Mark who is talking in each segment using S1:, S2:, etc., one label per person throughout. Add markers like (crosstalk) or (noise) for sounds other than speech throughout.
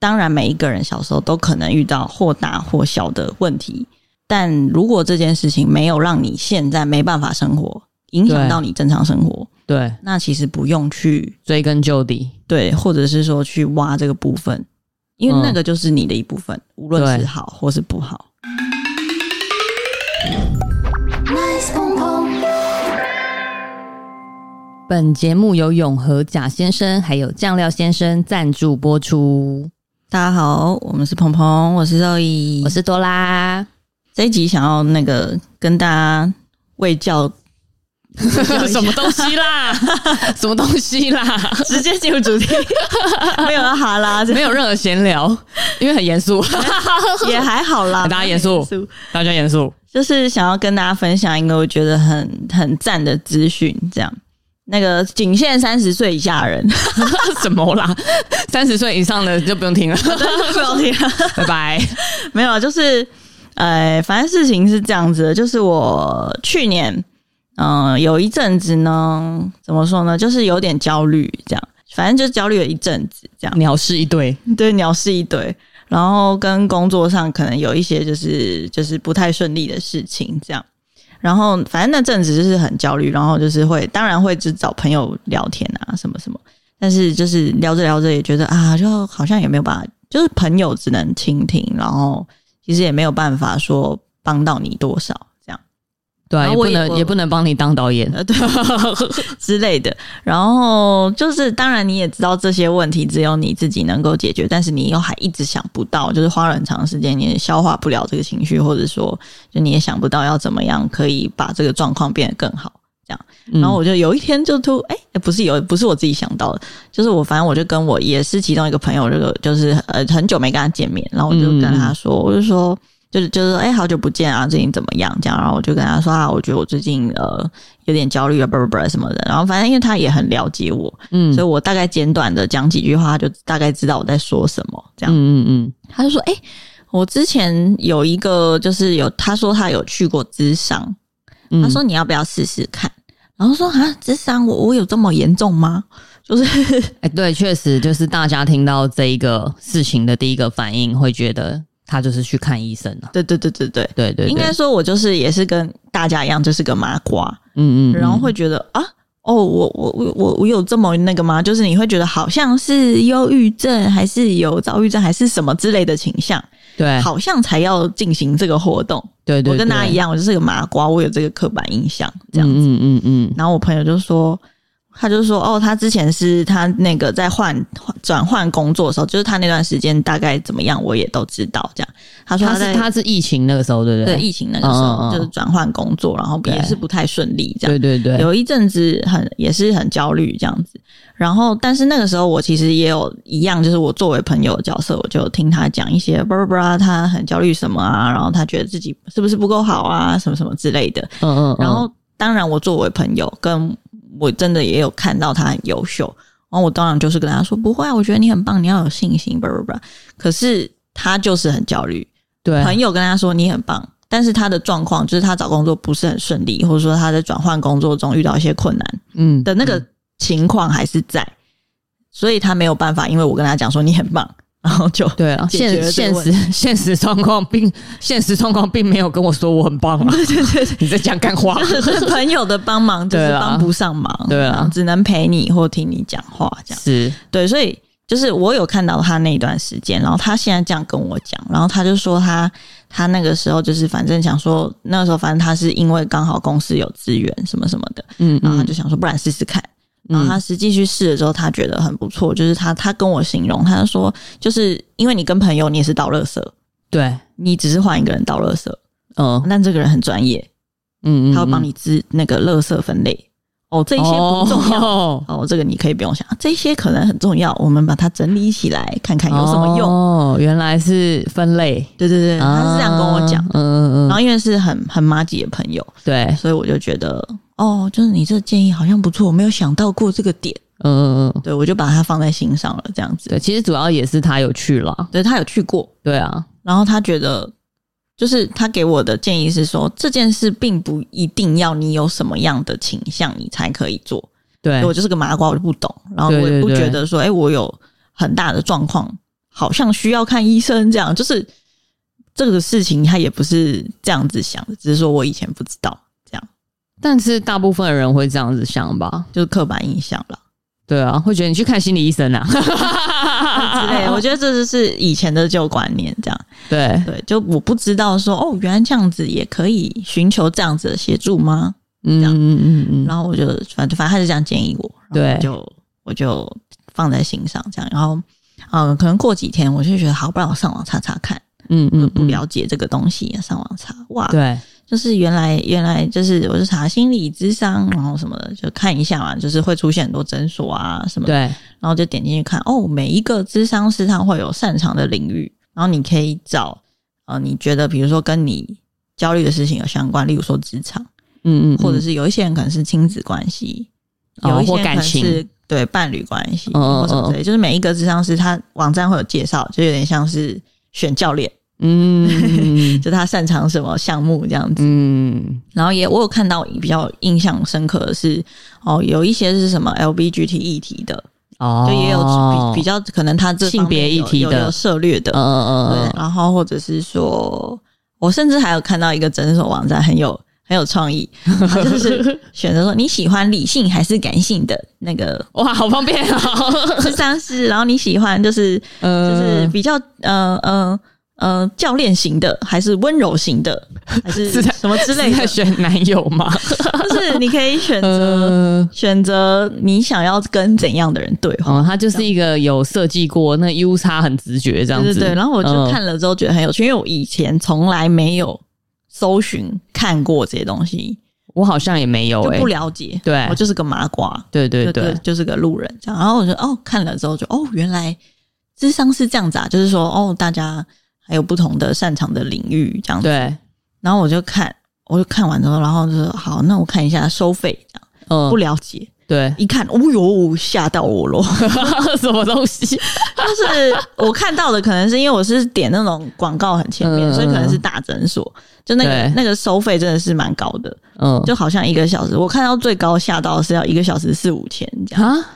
S1: 当然每一个人小时候都可能遇到或大或小的问题，但如果这件事情没有让你现在没办法生活，影响到你正常生活，
S2: 对，
S1: 那其实不用去
S2: 追根究底，
S1: 对，或者是说去挖这个部分，因为那个就是你的一部分，嗯、无论是好或是不好。
S2: 本节目由永和贾先生还有酱料先生赞助播出。
S1: 大家好，我们是鹏鹏，我是 Zoe，
S2: 我是多拉。
S1: 这一集想要那个跟大家喂教，(laughs)
S2: 什么东西啦？(laughs) 什么东西啦？
S1: 直接进入主题，(laughs) 没有哈啦，
S2: 没有任何闲聊，因为很严肃，
S1: 也还好啦。
S2: 大家严肃，大家严肃，
S1: 就是想要跟大家分享一个我觉得很很赞的资讯，这样。那个仅限三十岁以下的人，(laughs)
S2: 什么啦？三十岁以上的就不用听了，(laughs)
S1: 不用听了，(laughs)
S2: 拜拜。
S1: 没有，就是，呃，反正事情是这样子的，就是我去年，嗯、呃，有一阵子呢，怎么说呢，就是有点焦虑，这样，反正就焦虑了一阵子，这样，
S2: 鸟事一堆，
S1: 对，鸟事一堆，然后跟工作上可能有一些就是就是不太顺利的事情，这样。然后反正那阵子就是很焦虑，然后就是会，当然会只找朋友聊天啊，什么什么。但是就是聊着聊着也觉得啊，就好像也没有办法，就是朋友只能倾听，然后其实也没有办法说帮到你多少。
S2: 对，也不能也不能帮你当导演，
S1: 对 (laughs) (laughs) 之类的。然后就是，当然你也知道这些问题只有你自己能够解决，但是你又还一直想不到，就是花了很长时间你也消化不了这个情绪，或者说就你也想不到要怎么样可以把这个状况变得更好。这样，然后我就有一天就突哎、欸，不是有不是我自己想到的，就是我反正我就跟我也是其中一个朋友，这个就是呃很久没跟他见面，然后我就跟他说，我就说。就是就是哎、欸，好久不见啊！最近怎么样？这样，然后我就跟他说啊，我觉得我最近呃有点焦虑啊，不不不什么的。然后反正因为他也很了解我，嗯，所以我大概简短的讲几句话，他就大概知道我在说什么。这样，嗯嗯嗯，他就说，哎、欸，我之前有一个就是有，他说他有去过智商，他说你要不要试试看？然后说啊，智商我我有这么严重吗？就是
S2: 哎、欸，对，确实就是大家听到这一个事情的第一个反应会觉得。他就是去看医生了。
S1: 对对对对对
S2: 对对，对，
S1: 应该说我就是也是跟大家一样，就是个麻瓜。嗯，嗯嗯，然后会觉得啊，哦，我我我我我有这么那个吗？就是你会觉得好像是忧郁症，还是有躁郁症，还是什么之类的倾向？
S2: 对，
S1: 好像才要进行这个活动。
S2: 对，对对，
S1: 我跟大家一样，我就是个麻瓜，我有这个刻板印象，这样子。
S2: 嗯嗯嗯。
S1: 然后我朋友就说。他就说：“哦，他之前是他那个在换转换工作的时候，就是他那段时间大概怎么样，我也都知道。这样，他说他
S2: 他是，他是疫情那个时候，对不对？
S1: 对，疫情那个时候嗯嗯嗯就是转换工作，然后也是不太顺利。这样，
S2: 对对对，
S1: 有一阵子很也是很焦虑这样子。然后，但是那个时候我其实也有一样，就是我作为朋友的角色，我就听他讲一些，巴拉巴拉，他很焦虑什么啊，然后他觉得自己是不是不够好啊，什么什么之类的。嗯嗯，嗯。然后，当然我作为朋友跟。我真的也有看到他很优秀，然后我当然就是跟他说不会啊，我觉得你很棒，你要有信心，不不不。可是他就是很焦虑，对，朋友跟他说你很棒，但是他的状况就是他找工作不是很顺利，或者说他在转换工作中遇到一些困难，嗯的那个情况还是在，所以他没有办法，因为我跟他讲说你很棒。然后就对啊，
S2: 现现实现实状况并 (laughs) 现实状况并没有跟我说我很棒啊！对对对，(laughs) 你在讲干话，
S1: 就 (laughs) 是朋友的帮忙就是帮不上忙，
S2: 对啊，
S1: 只能陪你或听你讲话这样。
S2: 是。
S1: 对，所以就是我有看到他那一段时间，然后他现在这样跟我讲，然后他就说他他那个时候就是反正想说那个时候反正他是因为刚好公司有资源什么什么的，嗯，然后他就想说不然试试看。然后他实际去试了之后，他觉得很不错。就是他，他跟我形容，他就说，就是因为你跟朋友，你也是倒垃圾，
S2: 对，
S1: 你只是换一个人倒垃圾，嗯，但这个人很专业，嗯，他会帮你知那个垃圾分类。哦，这些不重要，哦，哦，这个你可以不用想，这些可能很重要，我们把它整理起来，看看有什么用。
S2: 哦，原来是分类，
S1: 对对对，他是这样跟我讲，嗯嗯嗯。然后因为是很很麻吉的朋友，
S2: 对，
S1: 所以我就觉得。哦，就是你这个建议好像不错，我没有想到过这个点。嗯嗯嗯，对，我就把它放在心上了，这样子。
S2: 对，其实主要也是他有去了，
S1: 对，他有去过，
S2: 对啊。
S1: 然后他觉得，就是他给我的建议是说，这件事并不一定要你有什么样的倾向，你才可以做。
S2: 对，
S1: 我就是个麻瓜，我就不懂。然后我也不觉得说，哎，我有很大的状况。好像需要看医生，这样就是这个事情，他也不是这样子想的，只是说我以前不知道。
S2: 但是大部分的人会这样子想吧，
S1: 就是刻板印象了。
S2: 对啊，会觉得你去看心理医生啊 (laughs) 之
S1: 类。我觉得这就是以前的旧观念，这样。
S2: 对
S1: 对，就我不知道说哦，原来这样子也可以寻求这样子的协助吗？
S2: 嗯嗯嗯嗯。
S1: 然后我就反正反正他就这样建议我，
S2: 对，
S1: 就我就放在心上这样。然后嗯、呃，可能过几天我就觉得好，不然我上网查查看。嗯嗯，嗯，不了解这个东西，上网查哇。
S2: 对。
S1: 就是原来原来就是我是查心理智商，然后什么的就看一下嘛，就是会出现很多诊所啊什么的，
S2: 对，
S1: 然后就点进去看哦，每一个智商师他会有擅长的领域，然后你可以找呃你觉得比如说跟你焦虑的事情有相关，例如说职场，嗯，嗯嗯，或者是有一些人可能是亲子关系，
S2: 哦、
S1: 有一些可能是对伴侣关系，
S2: 哦、
S1: 或什么之类，就是每一个智商师他网站会有介绍，就有点像是选教练。
S2: 嗯，(laughs)
S1: 就他擅长什么项目这样子。
S2: 嗯，
S1: 然后也我有看到比较印象深刻的是，哦，有一些是什么 LBGT 议题的，哦，就也有比比较可能他这
S2: 性别议题的
S1: 有涉略的，
S2: 嗯嗯嗯，
S1: 对。然后或者是说，我甚至还有看到一个诊所网站很有很有创意，就是选择说你喜欢理性还是感性的那个，(laughs)
S2: 哇，好方便啊，
S1: 咨商师。然后你喜欢就是就是比较呃呃。呃，教练型的还是温柔型的，(laughs) 还是什么之类的？
S2: 在选男友吗？(laughs)
S1: 就是你可以选择、(laughs) 呃、选择你想要跟怎样的人对话。
S2: 哦，他就是一个有设计过，那 U 差很直觉这样子。
S1: 对对对，然后我就看了之后觉得很有趣，嗯、因为我以前从来没有搜寻看过这些东西，
S2: 我好像也没有、欸，
S1: 就不了解。
S2: 对，
S1: 我就是个麻瓜。
S2: 对对对，
S1: 就，就是个路人这样。然后我就哦，看了之后就哦，原来智商是这样子啊，就是说哦，大家。还有不同的擅长的领域，这样子。对，然后我就看，我就看完之后，然后就说好，那我看一下收费，这样。嗯，不了解。对，一看，哦哟，吓到我了，(laughs)
S2: 什么东西？(laughs)
S1: 就是我看到的，可能是因为我是点那种广告很前面，嗯、所以可能是大诊所，就那个那个收费真的是蛮高的。嗯，就好像一个小时，我看到最高吓到是要一个小时四五千这样。啊，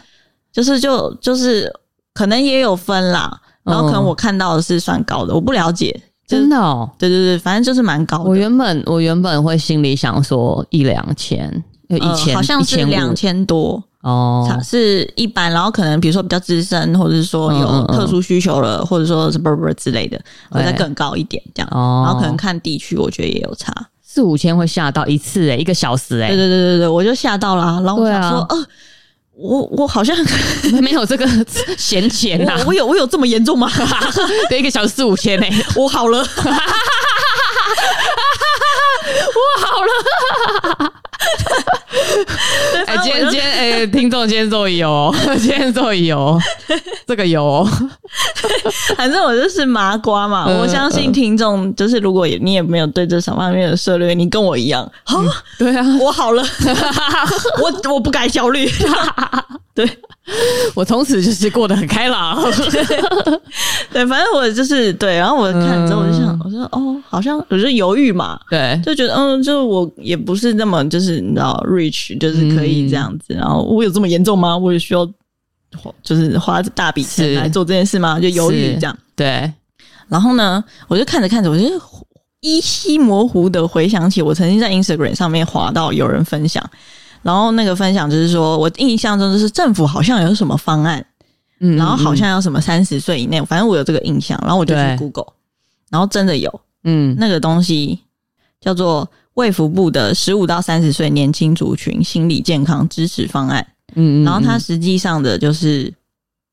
S1: 就是就就是可能也有分啦。然后可能我看到的是算高的，嗯、我不了解，
S2: 真的哦，
S1: 对对对，反正就是蛮高的。
S2: 原本我原本会心里想说一两千，有一千、呃，
S1: 好像是两千多哦，是一般。然后可能比如说比较资深，或者是说有特殊需求了，嗯嗯嗯或者说是不不之类的，会再更高一点这样。哦，然后可能看地区，我觉得也有差，
S2: 四五千会吓到一次诶，一个小时诶，
S1: 对对对对对，我就吓到了。然后我想说，呃。我我好像 (laughs)
S2: 没有这个闲钱呐，
S1: 我有我有这么严重吗？(laughs)
S2: 得，一个小时四五千呢，(laughs)
S1: 我好了，我
S2: 好了。哎、欸，今天今天哎、欸，听众今天终于有，(laughs) 今天终于有，(laughs) 这个有。
S1: 反正我就是麻瓜嘛，嗯、我相信听众就是，如果你也没有对这方面的涉猎，你跟我一样，好、嗯，
S2: 对啊，
S1: 我好了，我我不敢焦虑，(laughs) 对，
S2: 我从此就是过得很开朗，(laughs)
S1: 对，反正我就是对，然后我看之后我就想，嗯、我说哦，好像我就犹豫嘛，
S2: 对，
S1: 就觉得嗯，就我也不是那么就是你知道，rich 就是可以这样子，嗯、然后我有这么严重吗？我也需要。就是花大笔钱来做这件事吗？就犹豫这样。
S2: 对，
S1: 然后呢，我就看着看着，我就依稀模糊的回想起我曾经在 Instagram 上面滑到有人分享，然后那个分享就是说我印象中就是政府好像有什么方案，嗯，然后好像有什么三十岁以内，反正我有这个印象，然后我就去 Google，然后真的有，嗯，那个东西叫做卫福部的十五到三十岁年轻族群心理健康支持方案。嗯，然后它实际上的就是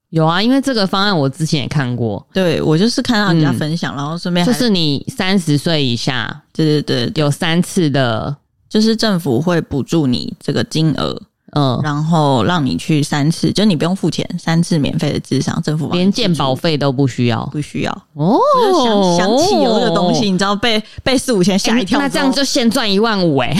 S2: 有啊，因为这个方案我之前也看过，
S1: 对，我就是看到人家分享，嗯、然后顺便
S2: 就是你三十岁以下，
S1: 对对对，
S2: 有三次的，
S1: 就是政府会补助你这个金额。嗯，然后让你去三次，就你不用付钱，三次免费的智商，政府
S2: 连健保费都不需要，
S1: 不需要哦。想想起有这个东西，你知道被被四五千吓一跳，
S2: 那这样就先赚一万五哎，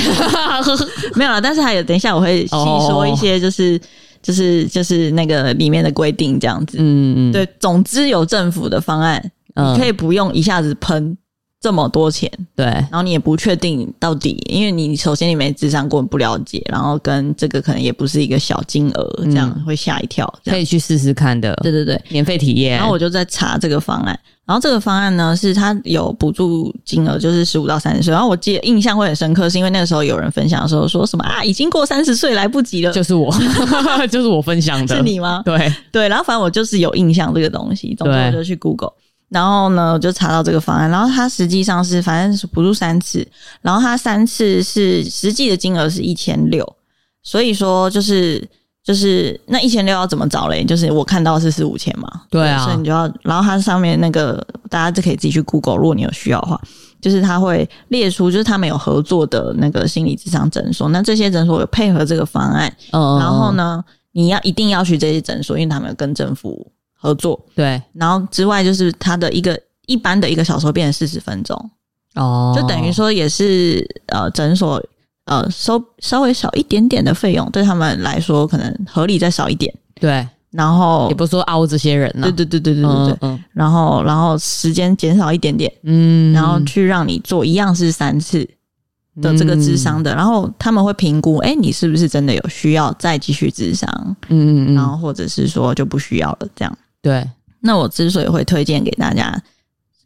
S2: (laughs)
S1: 没有了。但是还有，等一下我会细说一些，就是就是就是那个里面的规定这样子。嗯嗯，对，总之有政府的方案，你可以不用一下子喷这么多钱，
S2: 对，
S1: 然后你也不确定到底，因为你首先你没智商过，不了解，然后跟这个可能也不是一个小金额，这样、嗯、会吓一跳，
S2: 可以去试试看的。
S1: 对对对，
S2: 免费体验。
S1: 然后我就在查这个方案，然后这个方案呢是它有补助金额，就是十五到三十岁。然后我记得印象会很深刻，是因为那个时候有人分享的时候说什么啊，已经过三十岁来不及了，
S2: 就是我，(laughs) 就是我分享的，
S1: 是你吗？
S2: 对
S1: 对，然后反正我就是有印象这个东西，总之我就去 Google。然后呢，我就查到这个方案，然后它实际上是反正是补助三次，然后它三次是实际的金额是一千六，所以说就是就是那一千六要怎么找嘞？就是我看到是四五千嘛，
S2: 对啊，
S1: 所以你就要，然后它上面那个大家就可以自己去 Google，如果你有需要的话，就是它会列出就是他们有合作的那个心理智商诊所，那这些诊所有配合这个方案，嗯，然后呢，你要一定要去这些诊所，因为他们有跟政府。合作。
S2: 对，
S1: 然后之外就是他的一个一般的一个小时变成四十分钟。
S2: 哦，
S1: 就等于说也是呃诊所呃收稍微少一点点的费用，对他们来说可能合理再少一点。
S2: 对，
S1: 然后
S2: 也不是说凹这些人呢、啊，
S1: 对对对对对对对，嗯，然后然后时间减少一点点，
S2: 嗯，
S1: 然后去让你做一样是三次的这个智商的，嗯、然后他们会评估，哎，你是不是真的有需要再继续智商，
S2: 嗯嗯嗯，
S1: 然后或者是说就不需要了这样。
S2: 对，
S1: 那我之所以会推荐给大家，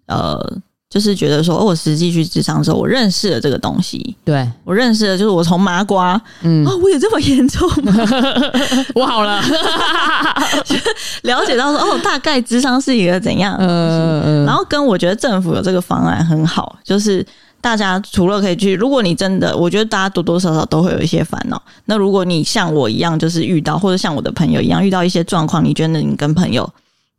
S1: 呃，就是觉得说，哦，我实际去智商的时候，我认识了这个东西。
S2: 对，
S1: 我认识了，就是我从麻瓜，嗯，哦，我有这么严重吗？(laughs)
S2: 我好了，(laughs)
S1: 了解到说，哦，大概智商是一个怎样？
S2: 嗯嗯，
S1: 然后跟我觉得政府有这个方案很好，就是大家除了可以去，如果你真的，我觉得大家多多少少都会有一些烦恼。那如果你像我一样，就是遇到或者像我的朋友一样遇到一些状况，你觉得你跟朋友。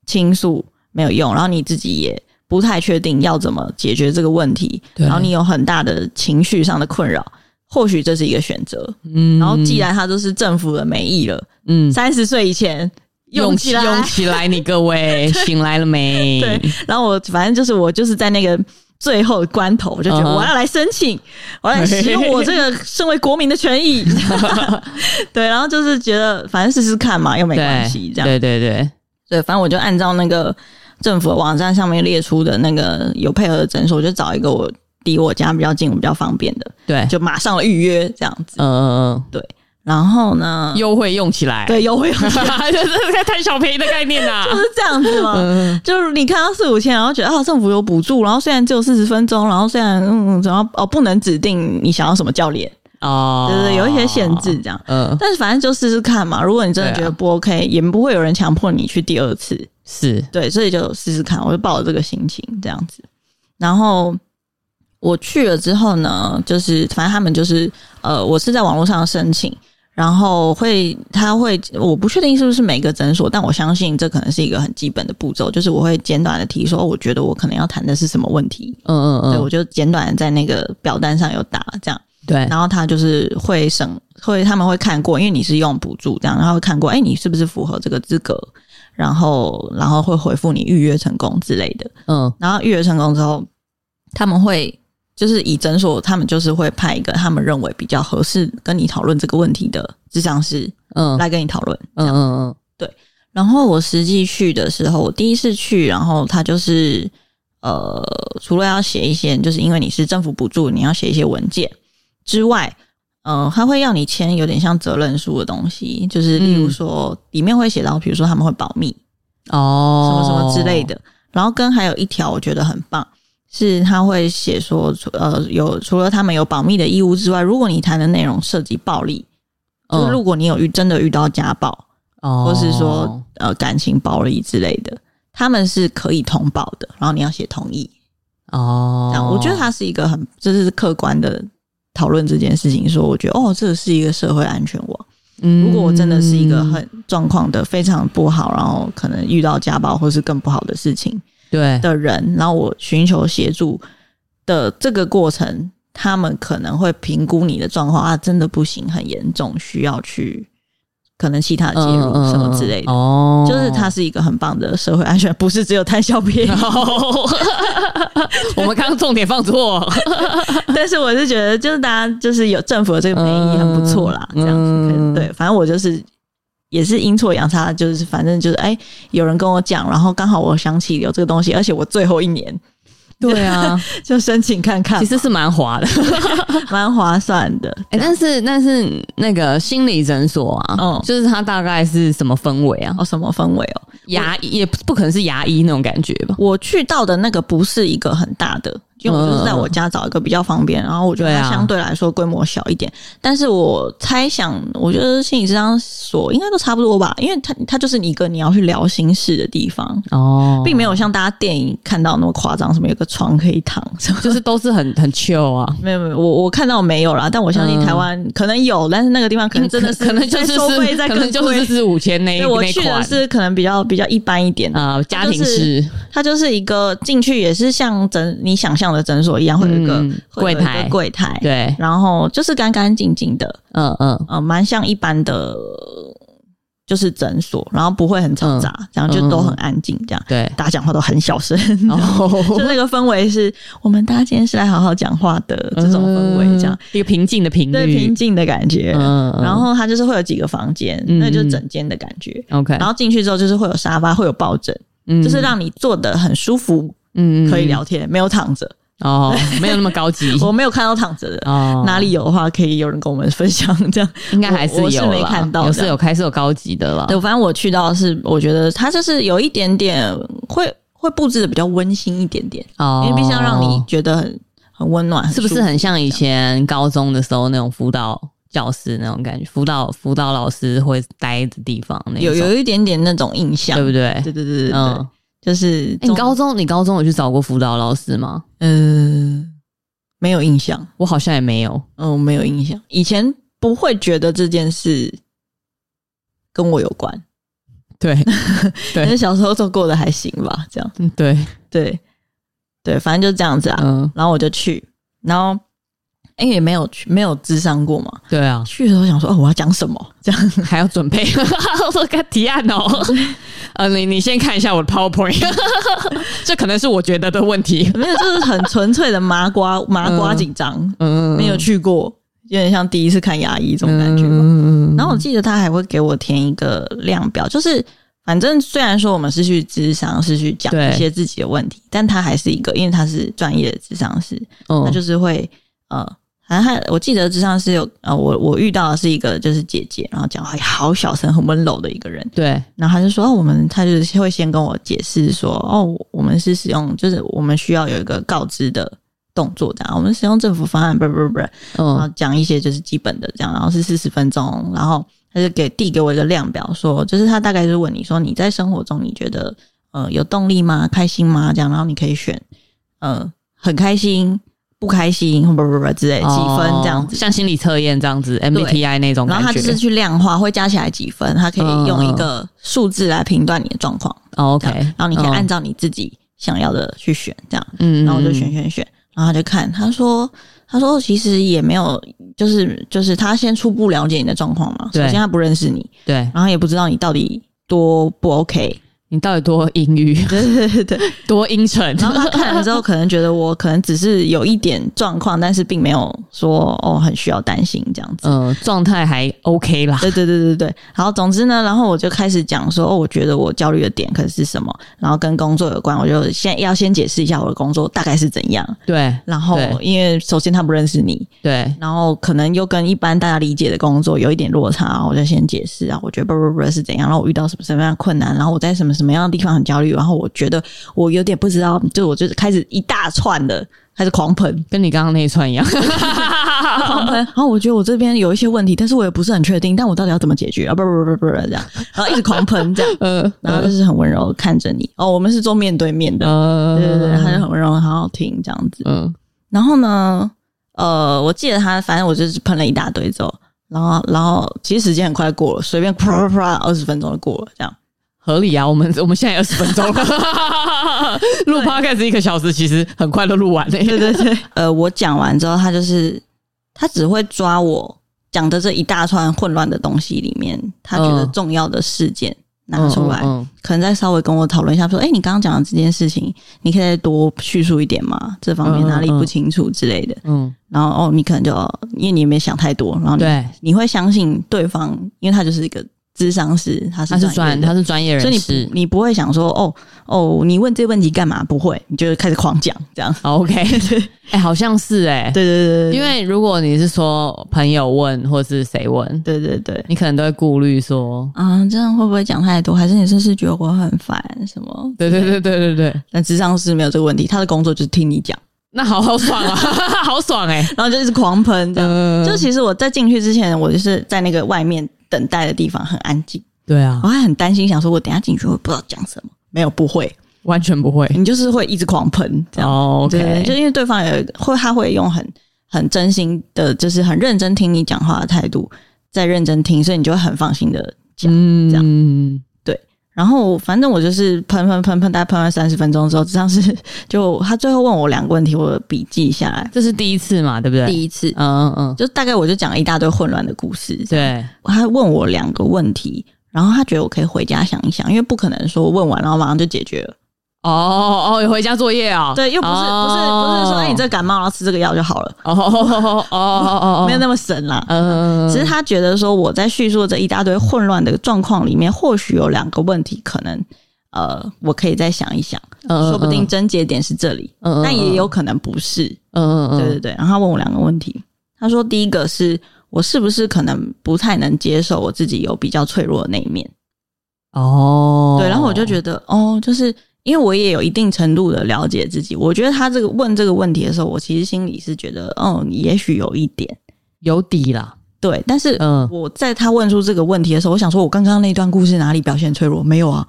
S1: 倾诉没有用，然后你自己也不太确定要怎么解决这个问题，然后你有很大的情绪上的困扰，或许这是一个选择。嗯，然后既然它都是政府的美意了，嗯，三十岁以前用起来，
S2: 用起来，你各位 (laughs) 醒来了没？
S1: 对，然后我反正就是我就是在那个最后关头，我就觉得我要来申请，uh huh. 我要来使用我这个身为国民的权益。(laughs) (laughs) 对，然后就是觉得反正试试看嘛，又没关系，这样。
S2: 对对对。
S1: 对，反正我就按照那个政府的网站上面列出的那个有配合的诊所，我就找一个我离我家比较近、我比较方便的，
S2: 对，
S1: 就马上预约这样子。
S2: 嗯嗯嗯，
S1: 对。然后呢，
S2: 优惠用起来，
S1: 对，优惠用起来，
S2: 就是贪小便宜的概念呐、啊，(laughs)
S1: 就是这样子嘛。嗯、就是你看到四五千，然后觉得啊，政府有补助，然后虽然只有四十分钟，然后虽然嗯，然后哦，不能指定你想要什么教练。
S2: 哦，
S1: 对对，有一些限制这样，
S2: 嗯，
S1: 但是反正就试试看嘛。如果你真的觉得不 OK，、啊、也不会有人强迫你去第二次，
S2: 是。
S1: 对，所以就试试看。我就抱着这个心情这样子，然后我去了之后呢，就是反正他们就是呃，我是在网络上申请，然后会他会，我不确定是不是每个诊所，但我相信这可能是一个很基本的步骤，就是我会简短的提说，我觉得我可能要谈的是什么问题，
S2: 嗯嗯嗯，对，
S1: 我就简短的在那个表单上有打这样。
S2: 对，
S1: 然后他就是会审，会他们会看过，因为你是用补助这样，然后会看过，哎，你是不是符合这个资格？然后，然后会回复你预约成功之类的。
S2: 嗯，
S1: 然后预约成功之后，他们会就是以诊所，他们就是会派一个他们认为比较合适跟你讨论这个问题的智商师，嗯，来跟你讨论。
S2: 嗯嗯嗯，
S1: 对。然后我实际去的时候，我第一次去，然后他就是呃，除了要写一些，就是因为你是政府补助，你要写一些文件。之外，呃，他会要你签有点像责任书的东西，就是例如说里面会写到，比如说他们会保密
S2: 哦，
S1: 什么什么之类的。然后跟还有一条我觉得很棒，是他会写说，呃，有除了他们有保密的义务之外，如果你谈的内容涉及暴力，就是如果你有遇真的遇到家暴，
S2: 哦，
S1: 或是说呃感情暴力之类的，他们是可以通报的。然后你要写同意
S2: 哦，
S1: 这样我觉得它是一个很这是客观的。讨论这件事情，说我觉得哦，这是一个社会安全网。嗯，如果我真的是一个很状况的非常不好，然后可能遇到家暴或是更不好的事情，对的人，然后我寻求协助的这个过程，他们可能会评估你的状况啊，真的不行，很严重，需要去。可能其他的介入什么之类的，
S2: 哦，
S1: 就是它是一个很棒的社会安全，不是只有贪小便宜。(laughs)
S2: 我们刚刚重点放错，(laughs)
S1: 但是我是觉得，就是大家就是有政府的这个美意很不错啦，这样子对。反正我就是也是阴错阳差，就是反正就是哎，有人跟我讲，然后刚好我想起有这个东西，而且我最后一年
S2: 对啊，(laughs)
S1: 就申请看看，
S2: 其实是蛮划的，(laughs)
S1: 蛮划算的。
S2: 哎、欸，但是但是那个心理诊所啊，嗯，就是它大概是什么氛围啊？
S1: 哦，什么氛围哦？
S2: 牙医也不可能是牙医那种感觉吧？
S1: 我去到的那个不是一个很大的。因为我就是在我家找一个比较方便，然后我觉得它相对来说规模小一点。但是我猜想，我觉得心理咨商所应该都差不多吧，因为它它就是一个你要去聊心事的地方哦，并没有像大家电影看到那么夸张，什么有个床可以躺，什么
S2: 就是都是很很 chill 啊。
S1: 没有没有，我我看到没有啦，但我相信台湾可能有，但是那个地方可能真的是
S2: 可能就是收费在可能就是四五千那一
S1: 我去的是可能比较比较一般一点啊，
S2: 家庭式，
S1: 它就是一个进去也是像整你想象的诊所一样会有。一个柜台，柜台。
S2: 对，
S1: 然后就是干干净净的，嗯。嗯嗯，蛮像一般的，就是诊所，然后不会很嘈杂，然后就都很安静，这样。
S2: 对，
S1: 大家讲话都很小声，(laughs) 就那个氛围是我们大家今天是来好好讲话的这种氛围，这样。
S2: 一个平静的频率，
S1: 对，平静的感觉，嗯，然后它就是会有几个房间，那就是整间的感觉
S2: ，OK，
S1: 然后进去之后就是会有沙发，会有抱枕，嗯，就是让你坐的很舒服，嗯，可以聊天，没有躺着。
S2: 哦，(laughs) 没有那么高级，
S1: 我没有看到躺着的哦。哪里有的话，可以有人跟我们分享。这样 (laughs)
S2: 应该还是有，我是
S1: 没看到，
S2: 有是有开是有高级的了。
S1: 对，反正我去到的是，我觉得它就是有一点点会会布置的比较温馨一点点哦，因为毕竟要让你觉得很很温暖，
S2: 是不是很像以前高中的时候那种辅导教室那种感觉？辅导辅导老师会待的地方，那，
S1: 有有一点点那种印象，
S2: 对不对？
S1: 对对对对对。嗯就是、
S2: 欸、你高中，你高中有去找过辅导老师吗？
S1: 嗯、呃，没有印象，
S2: 我好像也没有，
S1: 嗯、呃，没有印象。以前不会觉得这件事跟我有关，
S2: 对，(laughs)
S1: 对，但是小时候都过得还行吧，这样，
S2: 嗯，对，
S1: 对，对，反正就是这样子啊。嗯，然后我就去，然后。哎，也没有去，没有咨商过嘛？
S2: 对啊，
S1: 去的时候想说，哦，我要讲什么？这样
S2: 还要准备，(laughs) 我说该提案哦。呃，你你先看一下我的 PowerPoint，(laughs) 这可能是我觉得的问题。
S1: 没有，就是很纯粹的麻瓜 (laughs) 麻瓜紧张。嗯，没有去过，有点像第一次看牙医这种感觉。嗯嗯。然后我记得他还会给我填一个量表，就是反正虽然说我们是去咨商，是去讲一些自己的问题，但他还是一个，因为他是专业的咨商师，他就是会呃。反正他，我记得之上是有呃，我我遇到的是一个就是姐姐，然后讲话好小声、很温柔的一个人。
S2: 对，
S1: 然后他就说，我们他就是会先跟我解释说，哦，我们是使用，就是我们需要有一个告知的动作，这样，我们使用政府方案，不不不，然后讲一些就是基本的这样，然后是四十分钟，然后他就给递给我一个量表，说，就是他大概是问你说，你在生活中你觉得呃有动力吗？开心吗？这样，然后你可以选呃很开心。不开心，不不不之类几分这样子，
S2: 像心理测验这样子，MBTI 那种。
S1: 然后他就是去量化，会加起来几分，他可以用一个数字来评断你的状况。
S2: OK，
S1: 然后你可以按照你自己想要的去选，这样。嗯，然后我就选选选，然后他就看，他说，他说其实也没有，就是就是他先初步了解你的状况嘛。首先他不认识你，
S2: 对，
S1: 然后也不知道你到底多不 OK。
S2: 你到底多阴郁？(laughs)
S1: 对对对对，
S2: 多阴沉。
S1: 然后他 (laughs) 看了之后，可能觉得我可能只是有一点状况，但是并没有说哦很需要担心这样子。
S2: 嗯、呃，状态还 OK 啦。
S1: 对对对对对。然后总之呢，然后我就开始讲说哦，我觉得我焦虑的点可能是什么，然后跟工作有关，我就先要先解释一下我的工作大概是怎样。
S2: 对。
S1: 然后因为首先他不认识你，
S2: 对。
S1: 然后可能又跟一般大家理解的工作有一点落差，我就先解释啊，我觉得不不不是怎样，然后我遇到什么什么样的困难，然后我在什么什么样的地方很焦虑。然后我觉得我有点不知道，就我就是开始一大串的开始狂喷，
S2: 跟你刚刚那一串一样，
S1: 狂喷。然后我觉得我这边有一些问题，但是我也不是很确定，但我到底要怎么解决啊？不不不不不这样，然后一直狂喷这样，嗯，然后就是很温柔看着你。哦，我们是坐面对面的，嗯，对对对，他就很温柔，很好听这样子，嗯。然后呢，呃，我记得他，反正我就是喷了一大堆之后，然后然后其实时间很快过了，随便啪啪啪二十分钟就过了，这样。
S2: 合理啊，我们 (laughs) 我们现在二十分钟了，录 podcast 一个小时，其实很快都录完了。
S1: 对对对，(laughs) 呃，我讲完之后，他就是他只会抓我讲的这一大串混乱的东西里面，他觉得重要的事件拿出来，嗯嗯嗯、可能再稍微跟我讨论一下，说，哎，你刚刚讲的这件事情，你可以再多叙述一点吗？这方面哪里不清楚之类的。嗯，然后哦，你可能就因为你也没想太多，然后你对，你会相信对方，因为他就是一个。咨商师，他是
S2: 他是专他是专业人士，
S1: 所以你不你不会想说哦哦，你问这个问题干嘛？不会，你就开始狂讲这样。
S2: OK，(laughs) 哎、欸，好像是哎、欸，
S1: 对对对对，
S2: 因为如果你是说朋友问或是谁问，
S1: 对对对，
S2: 你可能都会顾虑说
S1: 啊，这样会不会讲太多？还是你是不是觉得我很烦什么？
S2: 对对对对对对，
S1: 但智商师没有这个问题，他的工作就是听你讲。
S2: 那好好爽啊，(laughs) 好爽哎、欸！
S1: 然后就一直狂喷，这样。呃、就其实我在进去之前，我就是在那个外面等待的地方很安静。
S2: 对啊，
S1: 我还很担心，想说我等下进去会不知道讲什么。没有，不会，
S2: 完全不会。
S1: 你就是会一直狂喷这样。
S2: 哦，okay、
S1: 对，就因为对方也会，他会用很很真心的，就是很认真听你讲话的态度，在认真听，所以你就会很放心的讲，嗯、这样。然后反正我就是喷喷喷喷，大概喷了三十分钟之后，这样是 (laughs) 就他最后问我两个问题，我笔记下来。
S2: 这是第一次嘛，对不对？
S1: 第一次，
S2: 嗯嗯嗯，
S1: 就大概我就讲了一大堆混乱的故事。
S2: 对，
S1: 他问我两个问题，然后他觉得我可以回家想一想，因为不可能说问完然后马上就解决了。
S2: 哦哦，有回家作业啊？
S1: 对，又不是不是不是说，哎，你这感冒然后吃这个药就好了。哦哦哦哦哦，没有那么神啦。嗯，其实他觉得说我在叙述这一大堆混乱的状况里面，或许有两个问题，可能呃，我可以再想一想，说不定症结点是这里，但也有可能不是。嗯嗯对对对。然后他问我两个问题，他说第一个是我是不是可能不太能接受我自己有比较脆弱的那一面？哦，对，然后我就觉得哦，就是。因为我也有一定程度的了解自己，我觉得他这个问这个问题的时候，我其实心里是觉得，嗯，也许有一点
S2: 有底啦。
S1: 对，但是，嗯，我在他问出这个问题的时候，我想说，我刚刚那段故事哪里表现脆弱？没有啊？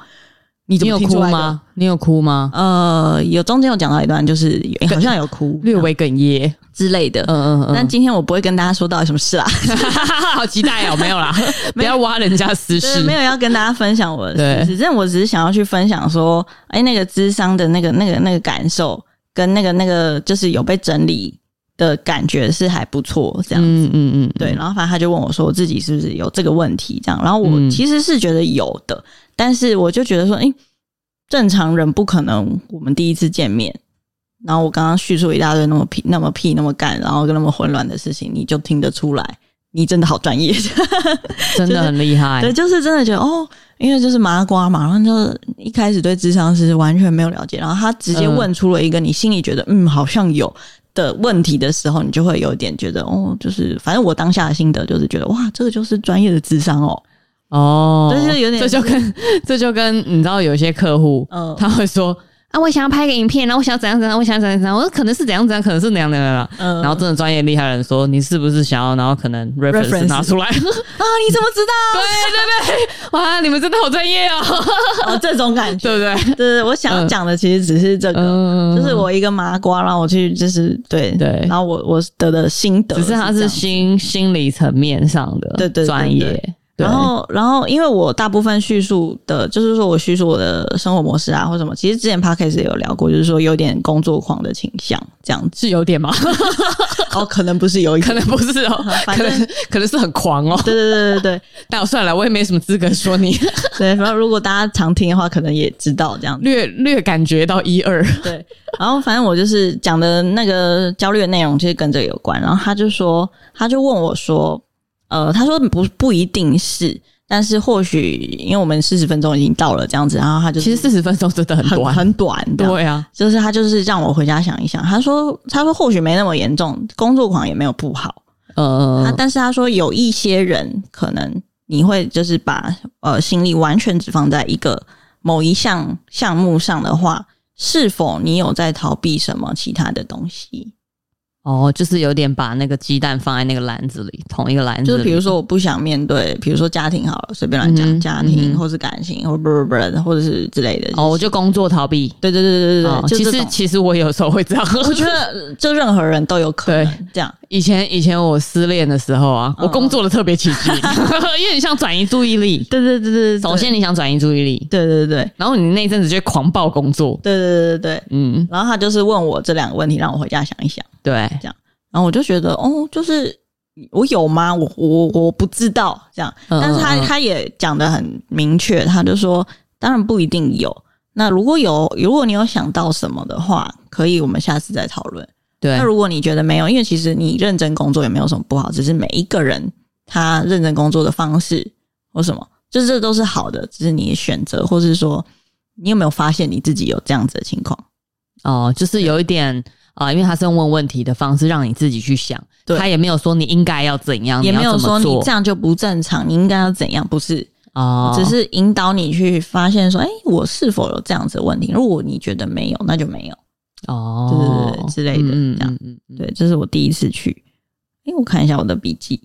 S1: 你怎么听出来的？
S2: 你有哭吗？你有哭吗？
S1: 呃，有中间有讲到一段，就是好像有哭，
S2: 略微哽咽
S1: 之类的。嗯嗯嗯。但今天我不会跟大家说到底什么事啦，(laughs)
S2: 好期待哦！没有啦，(laughs) 不要挖人家私事，
S1: 没有要跟大家分享我的私事。真的，我只是想要去分享说，哎，那个咨商的那个、那个、那个感受，跟那个、那个，就是有被整理的感觉是还不错，这样子。嗯嗯嗯。对，然后反正他就问我说，我自己是不是有这个问题？这样，然后我其实是觉得有的。但是我就觉得说，哎，正常人不可能，我们第一次见面，然后我刚刚叙述一大堆那么屁、那么屁、那么干，然后跟那么混乱的事情，你就听得出来，你真的好专业，(laughs)
S2: 真的很厉害。
S1: 对，就是真的觉得哦，因为就是麻瓜嘛，然后就一开始对智商是完全没有了解，然后他直接问出了一个你心里觉得嗯，嗯好像有的问题的时候，你就会有点觉得哦，就是反正我当下的心得就是觉得哇，这个就是专业的智商哦。
S2: 哦，
S1: 就是有点，
S2: 这就跟这就跟你知道，有些客户，嗯，他会说啊，我想要拍个影片，然后我想要怎样怎样，我想要怎样怎样，我说可能是怎样怎样，可能是怎样怎样，嗯，然后真的专业厉害的人说，你是不是想要，然后可能 reference 拿出来啊？
S1: 你怎么知道？(laughs)
S2: 对对对，哇，你们真的好专业哦，
S1: 哦，这种感觉，(laughs)
S2: 对不对？
S1: 对对，我想讲的其实只是这个，就是我一个麻瓜，让我去，就是对对，然后我我得的心得，
S2: 只是他是心心理层面上的，对对专业。
S1: 然后，然后，因为我大部分叙述的，就是说我叙述我的生活模式啊，或什么，其实之前 podcast 也有聊过，就是说有点工作狂的倾向，这样
S2: 是 (laughs) 有点吗？(laughs)
S1: 哦，可能不是有一点，
S2: 可能不是哦，(laughs) 反正可能可能是很狂哦。
S1: 对对对对对，
S2: 但我算了，我也没什么资格说你。
S1: 对，然后如果大家常听的话，可能也知道这样子，
S2: 略略感觉到一二。
S1: 对，然后反正我就是讲的那个焦虑的内容，其实跟这个有关。然后他就说，他就问我说。呃，他说不不一定是，但是或许因为我们四十分钟已经到了这样子，然后他就
S2: 其实四十分钟真的很短
S1: 很，短，对啊，就是他就是让我回家想一想。他说他说或许没那么严重，工作狂也没有不好，呃，他但是他说有一些人可能你会就是把呃心力完全只放在一个某一项项目上的话，是否你有在逃避什么其他的东西？
S2: 哦，就是有点把那个鸡蛋放在那个篮子里，同一个篮子。
S1: 就是比如说，我不想面对，比如说家庭好了，随便乱讲，嗯、家庭、嗯、或是感情，或不不不，或者是之类的。
S2: 哦，我就工作逃避。
S1: 对对对对对对。哦、其实
S2: 其实我有时候会这样，
S1: 我觉得就任何人都有可能这样。
S2: 以前以前我失恋的时候啊，我工作的特别起劲，(laughs) 因为你想转移注意力。
S1: 对对对对，
S2: 首先你想转移注意力，
S1: 对对对，
S2: 然后你那阵子就狂暴工作。
S1: 对对对对对，嗯。然后他就是问我这两个问题，让我回家想一想。
S2: 对，
S1: 这样。然后我就觉得，哦，就是我有吗？我我我不知道这样，但是他他也讲的很明确，他就说，当然不一定有。那如果有，如果你有想到什么的话，可以我们下次再讨论。
S2: 对，
S1: 那如果你觉得没有，因为其实你认真工作也没有什么不好，只是每一个人他认真工作的方式或什么就是这都是好的，只是你的选择，或是说你有没有发现你自己有这样子的情况？
S2: 哦，就是有一点啊、呃，因为他是用问问题的方式让你自己去想，对他也没有说你应该要怎样，
S1: 也没有说
S2: 你
S1: 这样就不正常，你应该要怎样？不是
S2: 哦，
S1: 只是引导你去发现说，哎，我是否有这样子的问题？如果你觉得没有，那就没有
S2: 哦，
S1: 对对对之类的，
S2: 嗯、
S1: 这样，对，这是我第一次去。哎，我看一下我的笔记。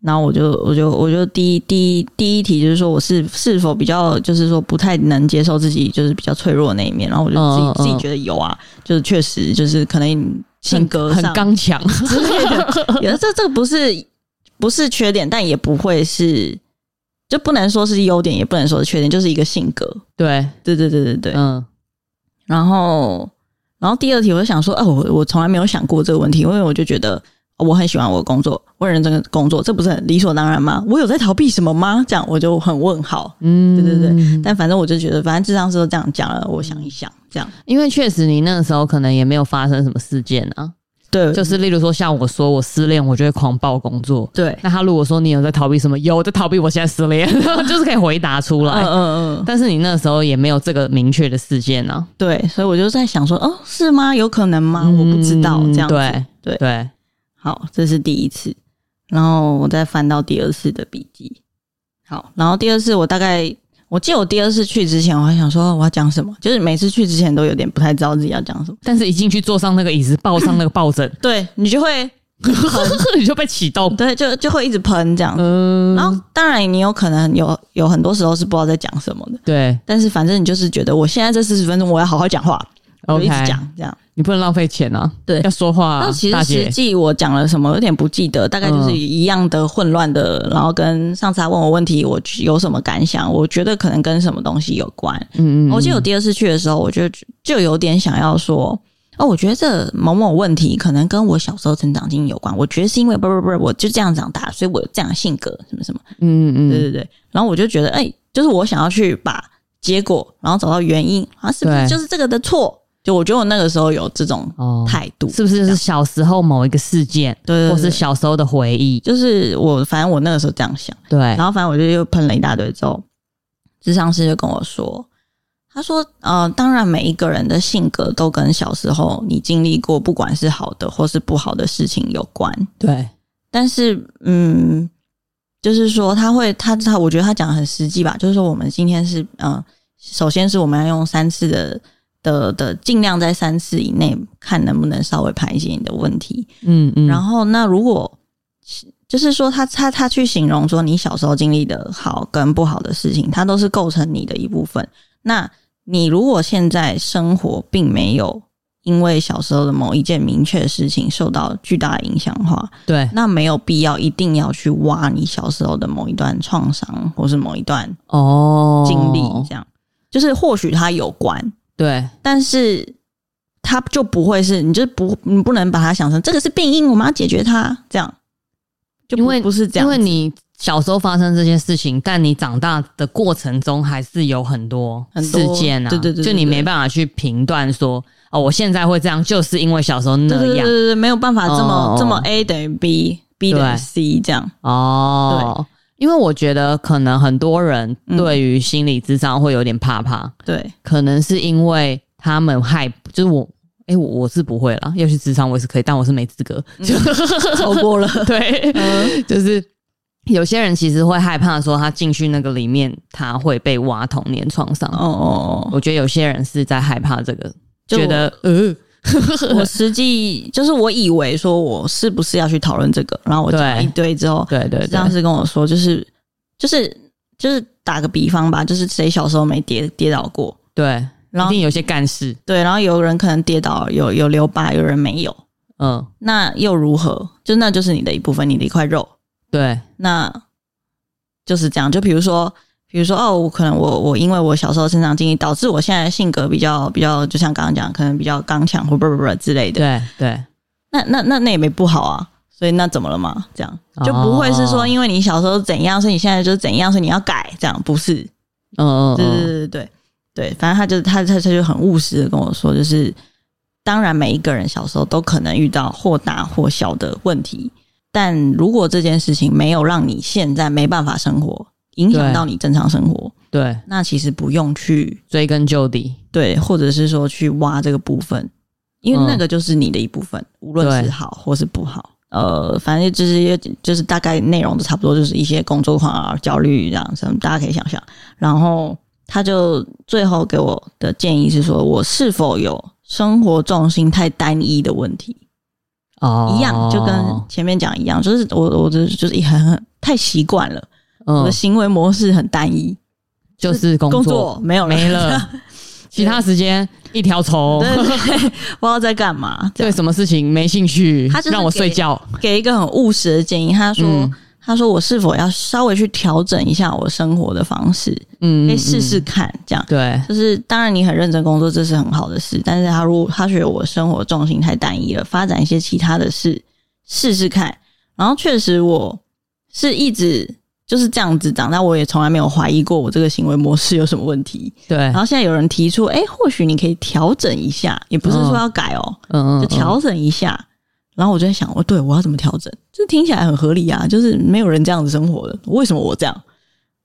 S1: 然后我就我就我就第一第一第一题就是说我是是否比较就是说不太能接受自己就是比较脆弱的那一面，然后我就自己、嗯、自己觉得有啊，就是确实就是可能性格上
S2: 很刚强之类
S1: 的，(laughs) 有的这这个不是不是缺点，但也不会是就不能说是优点，也不能说是缺点，就是一个性格。
S2: 对
S1: 对对对对对，
S2: 嗯。
S1: 然后然后第二题我就想说，哦，我我从来没有想过这个问题，因为我就觉得。我很喜欢我的工作，我认真的工作，这不是很理所当然吗？我有在逃避什么吗？这样我就很问号。嗯，对对对。但反正我就觉得，反正智商师都这样讲了，我想一想，这样。
S2: 因为确实你那个时候可能也没有发生什么事件啊。
S1: 对，
S2: 就是例如说，像我说我失恋，我就会狂暴工作。
S1: 对。那
S2: 他如果说你有在逃避什么，有在逃避我现在失恋，(laughs) 就是可以回答出来。嗯嗯嗯。但是你那时候也没有这个明确的事件啊。
S1: 对，所以我就在想说，哦，是吗？有可能吗？我不知道。这样。
S2: 对对对。
S1: 好，这是第一次，然后我再翻到第二次的笔记。好，然后第二次我大概，我记得我第二次去之前，我还想说我要讲什么，就是每次去之前都有点不太知道自己要讲什么。
S2: 但是一进去坐上那个椅子，抱上那个抱枕，(laughs)
S1: 对你就会 (laughs)
S2: 你就被启动，(laughs)
S1: 对，就就会一直喷这样。嗯，然后当然你有可能有有很多时候是不知道在讲什么的，
S2: 对。
S1: 但是反正你就是觉得我现在这四十分钟我要好好讲话，我就一直讲这样。
S2: 你不能浪费钱啊！
S1: 对，
S2: 要说话、啊。
S1: 那其实实际我讲了什么，有点不记得，大概就是一样的混乱的。嗯、然后跟上次他问我问题，我有什么感想？我觉得可能跟什么东西有关。嗯，嗯嗯。我记得我第二次去的时候，我就就有点想要说，哦，我觉得这某某问题可能跟我小时候成长经历有关。我觉得是因为不不不，我就这样长大，所以我有这样的性格，什么什么。嗯嗯嗯。对对对。然后我就觉得，哎，就是我想要去把结果，然后找到原因啊，是不是就是这个的错？就我觉得我那个时候有这种态度，
S2: 哦，是不是是小时候某一个事件，或是小时候的回忆？
S1: 就是我，反正我那个时候这样想，
S2: 对。
S1: 然后反正我就又喷了一大堆之后，智商师就跟我说，他说，呃，当然每一个人的性格都跟小时候你经历过，不管是好的或是不好的事情有关，
S2: 对。
S1: 但是，嗯，就是说他会，他他，我觉得他讲的很实际吧，就是说我们今天是，嗯，呃，首先是我们要用三次的。的的尽量在三次以内，看能不能稍微排解你的问题。嗯嗯。然后，那如果就是说他他他去形容说你小时候经历的好跟不好的事情，它都是构成你的一部分。那你如果现在生活并没有因为小时候的某一件明确的事情受到巨大的影响的话，
S2: 对，
S1: 那没有必要一定要去挖你小时候的某一段创伤或是某一段哦经历，这样就是或许它有关。
S2: 对，
S1: 但是它就不会是，你就不，你不能把它想成这个是病因，我们要解决它，这样。就因为不是这样，
S2: 因为你小时候发生这些事情，但你长大的过程中还是有很多事件啊，
S1: 对对对，
S2: 就你没办法去评断说，哦，我现在会这样，就是因为小时候那样，对对
S1: 对，没有办法这么这么 A 等于 B，B 等于 C 这样。
S2: 哦，对。因为我觉得可能很多人对于心理智商会有点怕怕，
S1: 对，
S2: 可能是因为他们害，就是我，诶，我我是不会啦，要去智商我也是可以，但我是没资格，就 (laughs)
S1: 超过了，(laughs)
S2: 对，(laughs) 就是有些人其实会害怕说他进去那个里面，他会被挖童年创伤，哦哦哦，我觉得有些人是在害怕这个，觉得呃。(laughs)
S1: 我实际就是我以为说我是不是要去讨论这个，然后我讲一堆之后，
S2: 对对，对，
S1: 当时跟我说就是就是就是打个比方吧，就是谁小时候没跌跌倒过？
S2: 对，然后一定有些干事，
S1: 对，然后有人可能跌倒有有留疤，有人没有，嗯，那又如何？就那就是你的一部分，你的一块肉，
S2: 对，
S1: 那就是这样。就比如说。比如说哦，我可能我我因为我小时候成长经历，导致我现在性格比较比较，就像刚刚讲，可能比较刚强或不不不之类的。
S2: 对对，
S1: 那那那那也没不好啊，所以那怎么了嘛？这样就不会是说因为你小时候怎样，所以你现在就是怎样，所以你要改，这样不是？嗯嗯，对对对对对，反正他就他他他就很务实的跟我说，就是当然每一个人小时候都可能遇到或大或小的问题，但如果这件事情没有让你现在没办法生活。影响到你正常生活，
S2: 对，
S1: 那其实不用去
S2: 追根究底，
S1: 对，或者是说去挖这个部分，因为那个就是你的一部分，嗯、无论是好或是不好。呃，反正就是就是大概内容都差不多，就是一些工作狂啊、焦虑这样什么，大家可以想象。然后他就最后给我的建议是说，我是否有生活重心太单一的问题？哦，一样，就跟前面讲一样，就是我我就是就是很很太习惯了，嗯、我的行为模式很单一，
S2: 就是工作，
S1: 工作没有
S2: 没了。(laughs) 其他时间一
S1: 条 (laughs) 虫，(laughs) 不知道在干嘛，
S2: 对什么事情没兴趣，他就让我睡觉。
S1: 给一个很务实的建议，他说：“嗯、他说我是否要稍微去调整一下我生活的方式？嗯，可以试试看，这样
S2: 对。
S1: 就是当然你很认真工作，这是很好的事。但是他如果他觉得我生活重心太单一了，发展一些其他的事试试看。然后确实我是一直。”就是这样子长大，我也从来没有怀疑过我这个行为模式有什么问题。
S2: 对，然
S1: 后现在有人提出，哎、欸，或许你可以调整一下，也不是说要改哦，嗯，就调整一下。然后我就在想，哦，对，我要怎么调整？这听起来很合理啊，就是没有人这样子生活的，为什么我这样？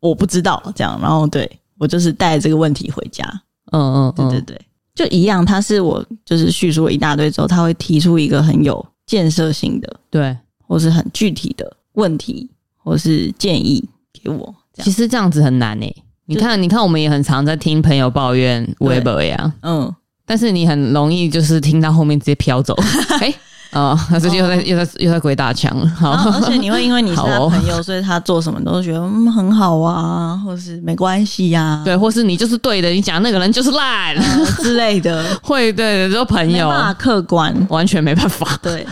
S1: 我不知道这样。然后对我就是带这个问题回家。嗯嗯，对对对，就一样。他是我就是叙述了一大堆之后，他会提出一个很有建设性的，
S2: 对，
S1: 或是很具体的问题。或是建议给我，
S2: 其实这样子很难诶、欸。你看，你看，我们也很常在听朋友抱怨 Web 呀，嗯，但是你很容易就是听到后面直接飘走，(laughs) 哎，哦，他最近又在又在又在鬼打墙了。好，
S1: 而且你会因为你是他朋友，(laughs) 所以他做什么都觉得嗯很好啊，或是没关系呀，
S2: 对，或是你就是对的，你讲那个人就是烂。
S1: 之类的，(laughs)
S2: 会对的，就朋友
S1: 客观，
S2: 完全没办法。
S1: 对，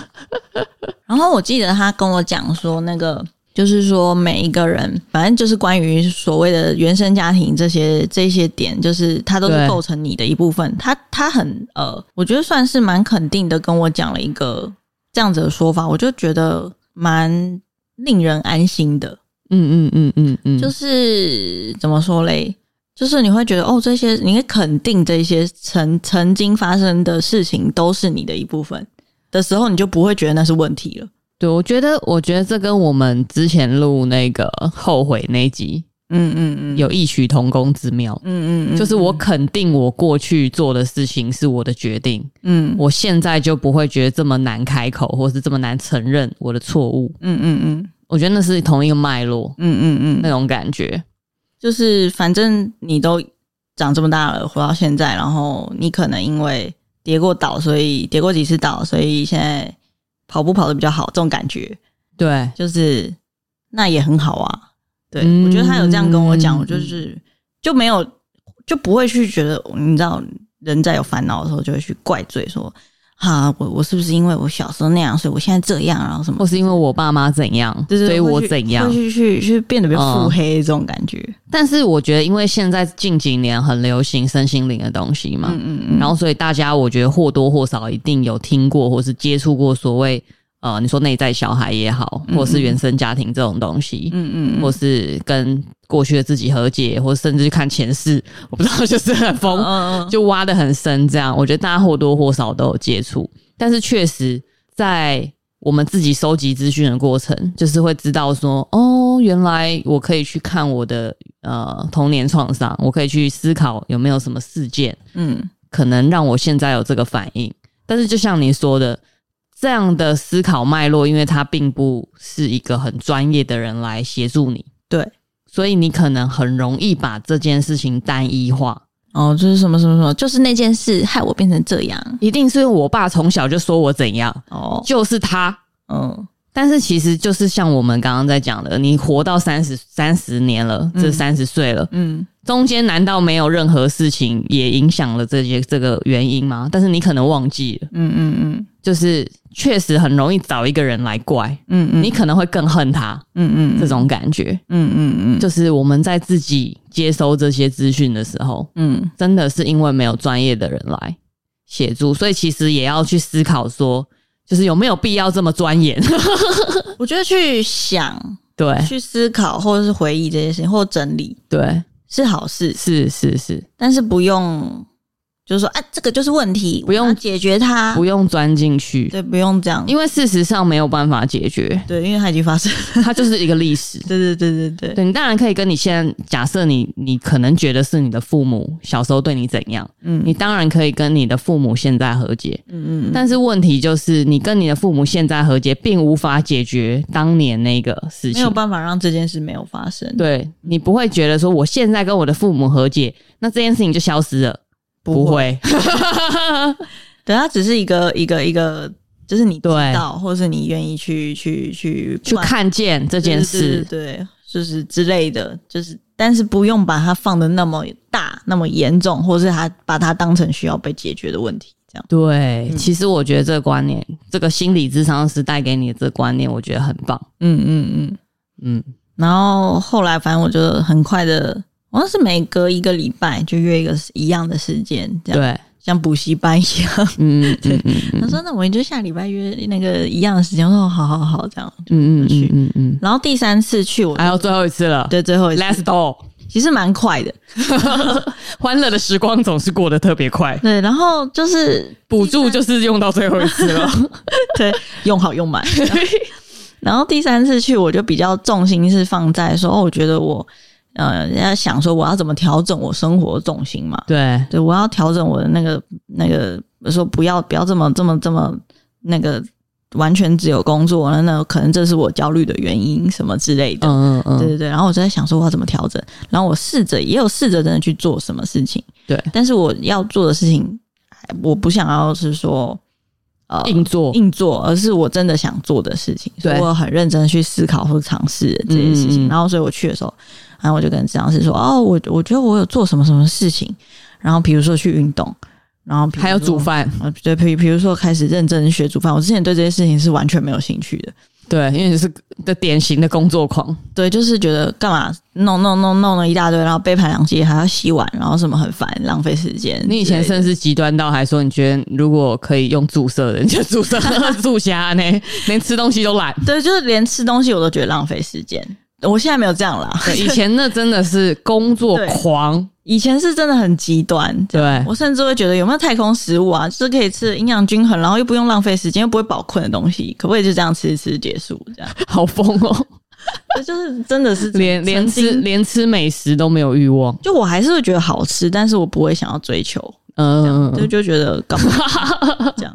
S1: 然后我记得他跟我讲说那个。就是说，每一个人，反正就是关于所谓的原生家庭这些这些点，就是它都是构成你的一部分。他他很呃，我觉得算是蛮肯定的，跟我讲了一个这样子的说法，我就觉得蛮令人安心的。嗯嗯嗯嗯嗯，就是怎么说嘞？就是你会觉得哦，这些你会肯定这些曾曾经发生的事情都是你的一部分的时候，你就不会觉得那是问题了。
S2: 对，我觉得，我觉得这跟我们之前录那个后悔那一集，嗯嗯嗯，有异曲同工之妙。嗯嗯嗯，就是我肯定我过去做的事情是我的决定，嗯，我现在就不会觉得这么难开口，或是这么难承认我的错误。嗯嗯嗯，我觉得那是同一个脉络。嗯嗯嗯，那种感觉，
S1: 就是反正你都长这么大了，活到现在，然后你可能因为跌过倒，所以跌过几次倒，所以现在。跑步跑的比较好，这种感觉，
S2: 对，
S1: 就是那也很好啊。对，嗯、我觉得他有这样跟我讲，我就是就没有就不会去觉得，你知道，人在有烦恼的时候就会去怪罪说，哈，我我是不是因为我小时候那样，所以我现在这样，然后什么，
S2: 或是因为我爸妈怎样，对对对，所以我怎样，
S1: 会去去去变得比较腹黑这种感觉。
S2: 嗯、但是我觉得，因为现在近几年很流行身心灵的东西嘛，嗯嗯嗯，然后所以大家我觉得或多或少一定有听过或是接触过所谓。呃，你说内在小孩也好，或是原生家庭这种东西，嗯嗯，或是跟过去的自己和解，或甚至去看前世，我不知道，(laughs) 就是很疯，就挖的很深。这样，我觉得大家或多或少都有接触，但是确实在我们自己收集资讯的过程，就是会知道说，哦，原来我可以去看我的呃童年创伤，我可以去思考有没有什么事件，嗯，可能让我现在有这个反应。但是就像你说的。这样的思考脉络，因为他并不是一个很专业的人来协助你，
S1: 对，
S2: 所以你可能很容易把这件事情单一化。
S1: 哦，就是什么什么什么，就是那件事害我变成这样，
S2: 一定是我爸从小就说我怎样，哦，就是他，嗯。但是其实就是像我们刚刚在讲的，你活到三十三十年了，这三十岁了，嗯，中间难道没有任何事情也影响了这些这个原因吗？但是你可能忘记了，嗯嗯嗯，就是确实很容易找一个人来怪，嗯嗯，你可能会更恨他，嗯嗯，这种感觉，嗯嗯嗯，就是我们在自己接收这些资讯的时候，嗯，真的是因为没有专业的人来协助，所以其实也要去思考说。就是有没有必要这么钻研？(laughs)
S1: 我觉得去想，(laughs)
S2: 对，
S1: 去思考，或者是回忆这些事情，或整理，
S2: 对，
S1: 是好事，
S2: 是是是，
S1: 但是不用就是说，啊，这个就是问题，不用解决它，
S2: 不用钻进去，
S1: 对，不用这样，
S2: 因为事实上没有办法解决，
S1: 对，因为它已经发生，
S2: 它就是一个历史，
S1: 对对对对对，
S2: 对你当然可以跟你现在假设你你可能觉得是你的父母小时候对你怎样，嗯，你当然可以跟你的父母现在和解，嗯嗯，但是问题就是你跟你的父母现在和解，并无法解决当年那个事情，
S1: 没有办法让这件事没有发生，
S2: 对，你不会觉得说我现在跟我的父母和解，那这件事情就消失了。不会，(laughs)
S1: 对，它只是一个一个一个，就是你知道，或者是你愿意去去去
S2: 去看见这件事，
S1: 对，就是之类的，就是，但是不用把它放的那么大，那么严重，或是他把它当成需要被解决的问题，这样。
S2: 对，嗯、其实我觉得这个观念，这个心理智商师带给你的这个观念，我觉得很棒。
S1: 嗯嗯嗯嗯。然后后来，反正我就很快的。好像是每隔一个礼拜就约一个一样的时间，这样对，像补习班一样。嗯，对。他说：“那我们就下礼拜约那个一样的时间。”我说：“好好好，这样。”嗯嗯嗯嗯嗯。然后第三次去，我
S2: 还有最后一次了。
S1: 对，最后一次。
S2: Last door，
S1: 其实蛮快的，(laughs)
S2: 欢乐的时光总是过得特别快。
S1: 对，然后就是
S2: 补助就是用到最后一次了，(laughs)
S1: 对，用好用满。(laughs) 然后第三次去，我就比较重心是放在说：“哦，我觉得我。”呃，人家想说我要怎么调整我生活重心嘛？
S2: 对，
S1: 对，我要调整我的那个那个，说不要不要这么这么这么那个完全只有工作，那那可能这是我焦虑的原因什么之类的。嗯嗯嗯，对对对。然后我就在想说我要怎么调整，然后我试着也有试着真的去做什么事情。
S2: 对，
S1: 但是我要做的事情，我不想要是说呃
S2: 硬做
S1: 硬做，而是我真的想做的事情。所以我很认真去思考或尝试这件事情。嗯嗯，然后所以我去的时候。然后我就跟治疗师说：“哦，我我觉得我有做什么什么事情，然后比如说去运动，然后
S2: 还有煮饭，
S1: 对，比比如说开始认真学煮饭。我之前对这些事情是完全没有兴趣的，
S2: 对，因为你是的典型的工作狂，
S1: 对，就是觉得干嘛弄弄弄弄了一大堆，然后背盘两机还要洗碗，然后什么很烦，浪费时间。
S2: 你以前甚至极端到还说，你觉得如果可以用注射的，你就注射 (laughs) 注虾呢，连吃东西都懒，
S1: 对，就是连吃东西我都觉得浪费时间。”我现在没有这样啦。
S2: 以前那真的是工作狂，(laughs)
S1: 以前是真的很极端。对，我甚至会觉得有没有太空食物啊，就是可以吃营养均衡，然后又不用浪费时间，又不会饱困的东西，可不可以就这样吃一吃结束？这样 (laughs)
S2: 好疯哦！(laughs)
S1: 就是真的是
S2: 连连吃连吃美食都没有欲望，
S1: 就我还是会觉得好吃，但是我不会想要追求。嗯，就就觉得干嘛这样。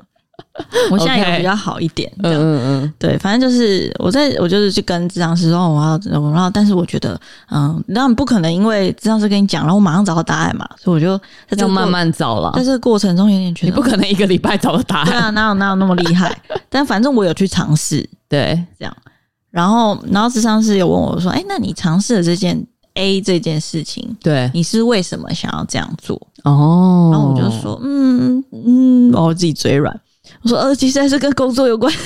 S1: (laughs) 我现在有比较好一点，这样，嗯嗯，对，反正就是我在我就是去跟咨商师说我要，然后但是我觉得，嗯，那你不可能因为咨商师跟你讲，然后我马上找到答案嘛，所以我就在这
S2: 要慢慢找了，
S1: 在这个过程中有点觉得
S2: 你不可能一个礼拜找到答案，对
S1: 啊，哪有哪有那么厉害？但反正我有去尝试，(laughs)
S2: 对，
S1: 这样，然后然后咨商师有问我说，哎，那你尝试了这件 A 这件事情，
S2: 对，
S1: 你是为什么想要这样做？
S2: 哦，
S1: 然后我就说，嗯嗯，我自己嘴软。我说呃，其实还是跟工作有关，(laughs)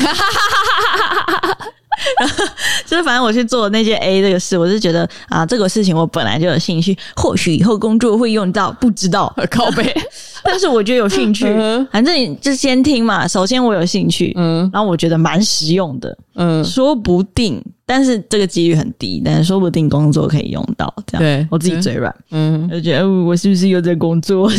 S1: 然后就是反正我去做那件 A 这个事，我是觉得啊，这个事情我本来就有兴趣，或许以后工作会用到，不知道
S2: 靠背，
S1: 但是我觉得有兴趣，反正你就先听嘛。首先我有兴趣，嗯，然后我觉得蛮实用的，嗯，说不定，但是这个几率很低，但是说不定工作可以用到，这样，对我自己嘴软，嗯，就觉得我是不是又在工作？(laughs)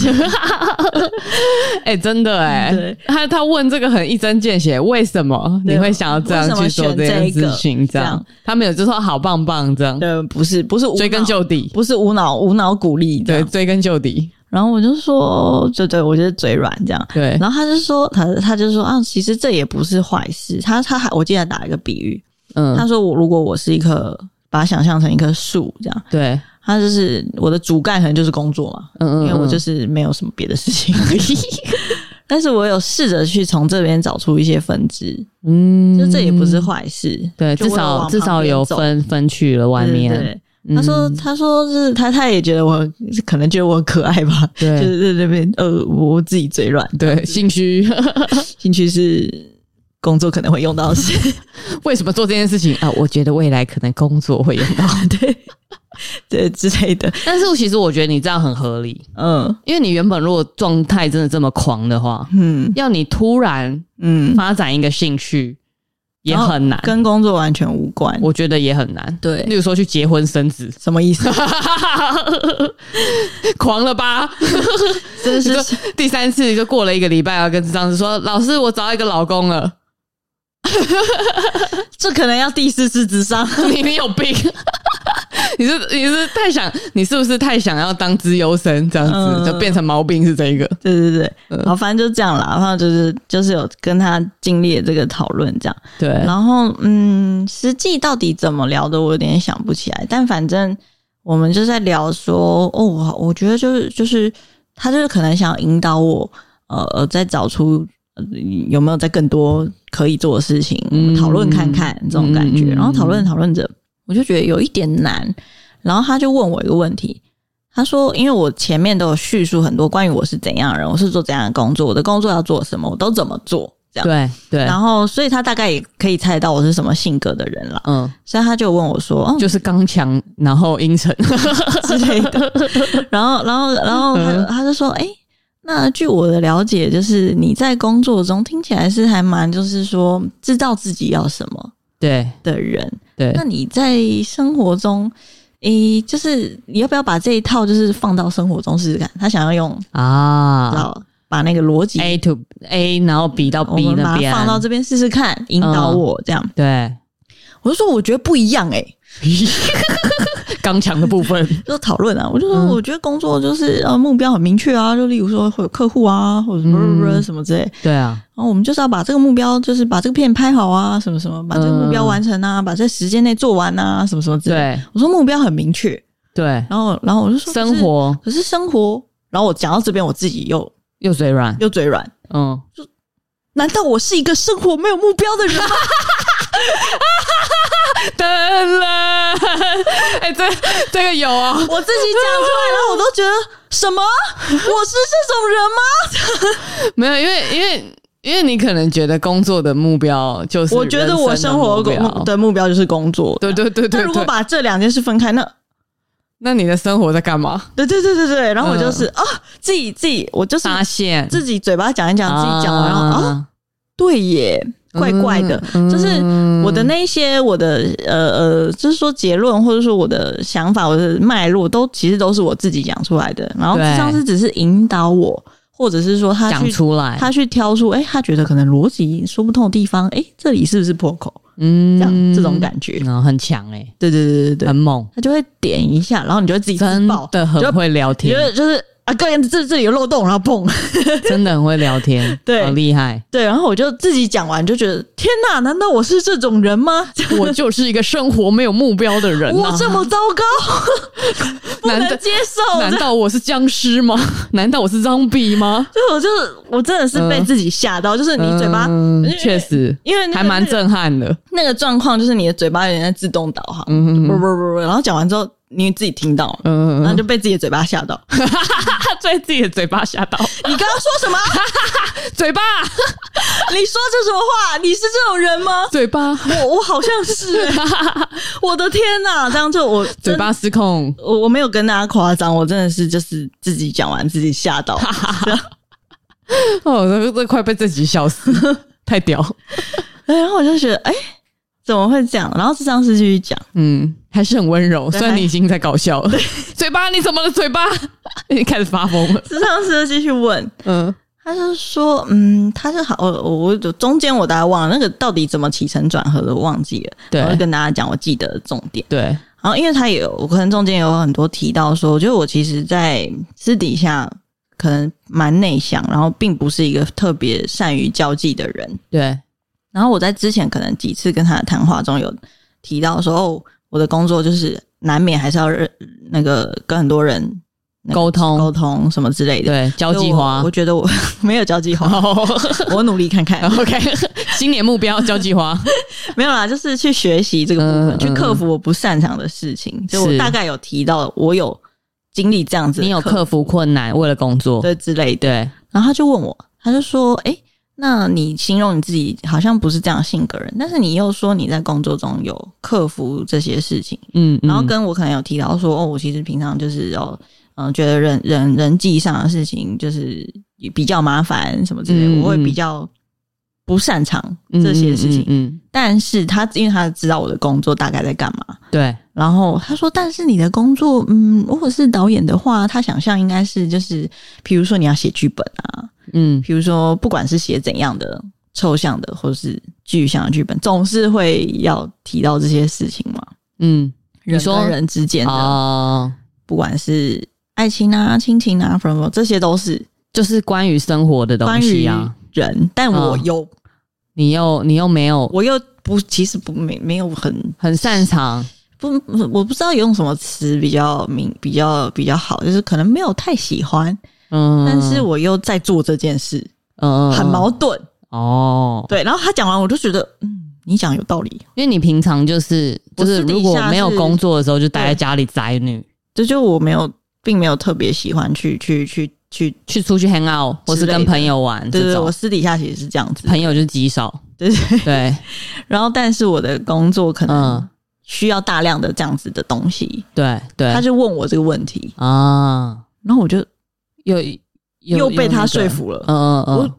S2: 哎、欸，真的哎、欸，他他问这个很一针见血，为什么你会想要这样去做这件事情？这样，他没有就说好棒棒这样，
S1: 对，不是不是
S2: 追根究底，
S1: 不是无脑无脑鼓励，
S2: 对，追根究底。
S1: 然后我就说，对对，我觉得嘴软这样，
S2: 对。
S1: 然后他就说，他他就说啊，其实这也不是坏事。他他还我记得打一个比喻，嗯，他说我如果我是一棵，把它想象成一棵树这样，
S2: 对。
S1: 他就是我的主干，可能就是工作嘛，嗯，嗯嗯，因为我就是没有什么别的事情而已。(laughs) 但是我有试着去从这边找出一些分支，嗯，就这也不是坏事，
S2: 对，至少至少有分分去了外面。
S1: 他说他说是他他也觉得我可能觉得我很可爱吧，对，就是在这边呃，我自己嘴软，
S2: 对，兴趣
S1: 兴趣是工作可能会用到的事，(laughs)
S2: 为什么做这件事情？啊？我觉得未来可能工作会用到，(laughs) 对。
S1: 对之类的，
S2: 但是其实我觉得你这样很合理，嗯，因为你原本如果状态真的这么狂的话，嗯，要你突然嗯。发展一个兴趣，嗯、也很难，
S1: 跟工作完全无关。
S2: 我觉得也很难。
S1: 对，
S2: 例如说去结婚生子，
S1: 什么意思？(laughs)
S2: 狂了吧？真是第三次就过了一个礼拜，要跟这样子说，老师，我找到一个老公了。(laughs)
S1: 这可能要第四次智商，(laughs)
S2: 你你有病？(laughs) 你是你是太想，你是不是太想要当资优生这样子，嗯、就变成毛病是这一个？
S1: 对对对，然后、嗯、反正就这样啦，然后就是就是有跟他经历了这个讨论，这样
S2: 对。
S1: 然后嗯，实际到底怎么聊的，我有点想不起来。但反正我们就在聊说，哦，我觉得就是就是他就是可能想要引导我，呃，再找出。有没有在更多可以做的事情？嗯、讨论看看这种感觉，嗯、然后讨论讨论着，我就觉得有一点难。然后他就问我一个问题，他说：“因为我前面都有叙述很多关于我是怎样的人，我是做怎样的工作，我的工作要做什么，我都怎么做，这样
S2: 对对。然
S1: 后，所以他大概也可以猜到我是什么性格的人了。嗯，所以他就问我说：‘哦、
S2: 就是刚强，然后阴沉 (laughs)
S1: 之类的。(laughs) ’然后，然后，然后他他就说：‘哎、欸。’那据我的了解，就是你在工作中听起来是还蛮，就是说知道自己要什么，
S2: 对的
S1: 人，
S2: 对。
S1: 那你在生活中，诶，就是你要不要把这一套就是放到生活中试试看？他想要用
S2: 啊，
S1: 然后把那个逻辑
S2: A to A，然后 B 到 B 那边，
S1: 放到这边试试看，引导我这样。
S2: 嗯、对，
S1: 我就说我觉得不一样诶、欸。(laughs)
S2: 刚强的部分
S1: 就讨论啊，我就说我觉得工作就是呃目标很明确啊，就例如说会有客户啊，或者什么什么之类。
S2: 对啊，
S1: 然后我们就是要把这个目标，就是把这个片拍好啊，什么什么，把这个目标完成啊，把这时间内做完啊，什么什么之类。
S2: 对，
S1: 我说目标很明确。
S2: 对，
S1: 然后然后我就说
S2: 生活，
S1: 可是生活，然后我讲到这边，我自己又
S2: 又嘴软，
S1: 又嘴软。嗯，就难道我是一个生活没有目标的人吗？(laughs) (laughs)
S2: 等了，哎、欸，这这个有啊，
S1: 我自己讲出来，然后我都觉得什么？我是这种人吗？(laughs)
S2: 没有，因为因为因为你可能觉得工作的目标就是，
S1: 我觉得我生活的目标就是工作。
S2: 对对对对，对。那
S1: 如果把这两件事分开，那
S2: 那你的生活在干嘛？
S1: 对对对对对。然后我就是啊、自己自己，我就是
S2: 发现
S1: 自己嘴巴讲一讲，自己讲完，然后啊、哦，对耶。怪怪的，嗯、就是我的那些我的呃呃，就是说结论或者说我的想法，我的脉络都其实都是我自己讲出来的。然后上司只是引导我，或者是说他去
S2: 讲出来，
S1: 他去挑出，哎、欸，他觉得可能逻辑说不通的地方，哎、欸，这里是不是破口？嗯，这样这种感觉，
S2: 嗯，很强哎、欸，
S1: 对对对对对，
S2: 很猛，
S1: 他就会点一下，然后你就会自己
S2: 真的很会聊天，
S1: 觉得就是。啊，个人这这里有漏洞，然后碰，(laughs)
S2: 真的很会聊天，
S1: 对，
S2: 好厉害，
S1: 对。然后我就自己讲完，就觉得天哪，难道我是这种人吗？(laughs)
S2: 我就是一个生活没有目标的人、啊，
S1: 我这么糟糕，(laughs) 不能接受。
S2: 难道我是僵尸吗？难道我是 zombie 吗？
S1: 就我就是我真的是被自己吓到，嗯、就是你嘴巴，确、
S2: 嗯、实，
S1: 因为、那个、
S2: 还蛮震撼的。
S1: 那个状况就是你的嘴巴有点在自动导航，嗯不不不不，然后讲完之后。你自己听到，嗯，然后就被自己的嘴巴吓到，(laughs)
S2: 被自己的嘴巴吓到。
S1: 你刚刚说什么？(laughs)
S2: 嘴巴？
S1: 你说这什么话？你是这种人吗？
S2: 嘴巴？
S1: 我我好像是、欸。(laughs) 我的天哪！这样就我
S2: 嘴巴失控。
S1: 我我没有跟大家夸张，我真的是就是自己讲完自己吓到。
S2: 哦，这这快被自己笑死，太屌。
S1: 然后我就觉得，哎、欸。怎么会这样？然后咨商师继续讲，
S2: 嗯，还是很温柔。虽然你已经在搞笑了，(laughs) 嘴巴你怎么了？嘴巴 (laughs) 已经开始发疯了。
S1: 咨商师继续问，嗯，他就说，嗯，他是好，我我中间我大概忘了那个到底怎么起承转合的，忘记了。对，我会跟大家讲我记得的重点。
S2: 对，
S1: 然后因为他也有，我可能中间有很多提到说，我觉得我其实，在私底下可能蛮内向，然后并不是一个特别善于交际的人。
S2: 对。
S1: 然后我在之前可能几次跟他的谈话中有提到说，哦，我的工作就是难免还是要认那个跟很多人
S2: 沟通
S1: 沟通什么之类的，
S2: 对，交际花。
S1: 我觉得我 (laughs) 没有交际花，我努力看看。(laughs)
S2: OK，新年目标交际花 (laughs)
S1: 没有啦，就是去学习这个部分，嗯、去克服我不擅长的事情。就我大概有提到，我有经历这样子，
S2: 你有克服困难为了工作
S1: 对之类的。
S2: 对，
S1: 然后他就问我，他就说，哎。那你形容你自己好像不是这样性格人，但是你又说你在工作中有克服这些事情，嗯，嗯，然后跟我可能有提到说，哦，我其实平常就是哦，嗯，觉得人人人际上的事情就是比较麻烦什么之类我会比较不擅长这些事情，
S2: 嗯，嗯嗯，
S1: 但是他因为他知道我的工作大概在干嘛，
S2: 对，
S1: 然后他说，但是你的工作，嗯，如果是导演的话，他想象应该是就是，比如说你要写剧本啊，嗯，比如说不管是写怎样的抽象的或是具象的剧本，总是会要提到这些事情嘛，
S2: 嗯，
S1: 人跟人之间的，
S2: 哦，
S1: 不管是爱情啊、亲情啊，什么这些都是。
S2: 就是关于生活的东西啊，
S1: 人，但我又。哦
S2: 你又你又没有，
S1: 我又不，其实不没没有很
S2: 很擅长，
S1: 不，我不知道用什么词比较明比较比较好，就是可能没有太喜欢，嗯，但是我又在做这件事，嗯，很矛盾。
S2: 哦，
S1: 对，然后他讲完，我就觉得，嗯，你讲有道理，
S2: 因为你平常就是就是如果没有工作的时候就待在家里宅女，
S1: 这就我没有，并没有特别喜欢去去去。去
S2: 去出去 hang out，或是跟朋友玩，
S1: 对对，我私底下其实是这样子，
S2: 朋友就是极少，(laughs)
S1: 对对
S2: 对。
S1: 然后，但是我的工作可能需要大量的这样子的东西，
S2: 对对。
S1: 他就问我这个问题。
S2: 啊，
S1: 然后我就
S2: 又
S1: 又被他说服了，
S2: 嗯嗯嗯。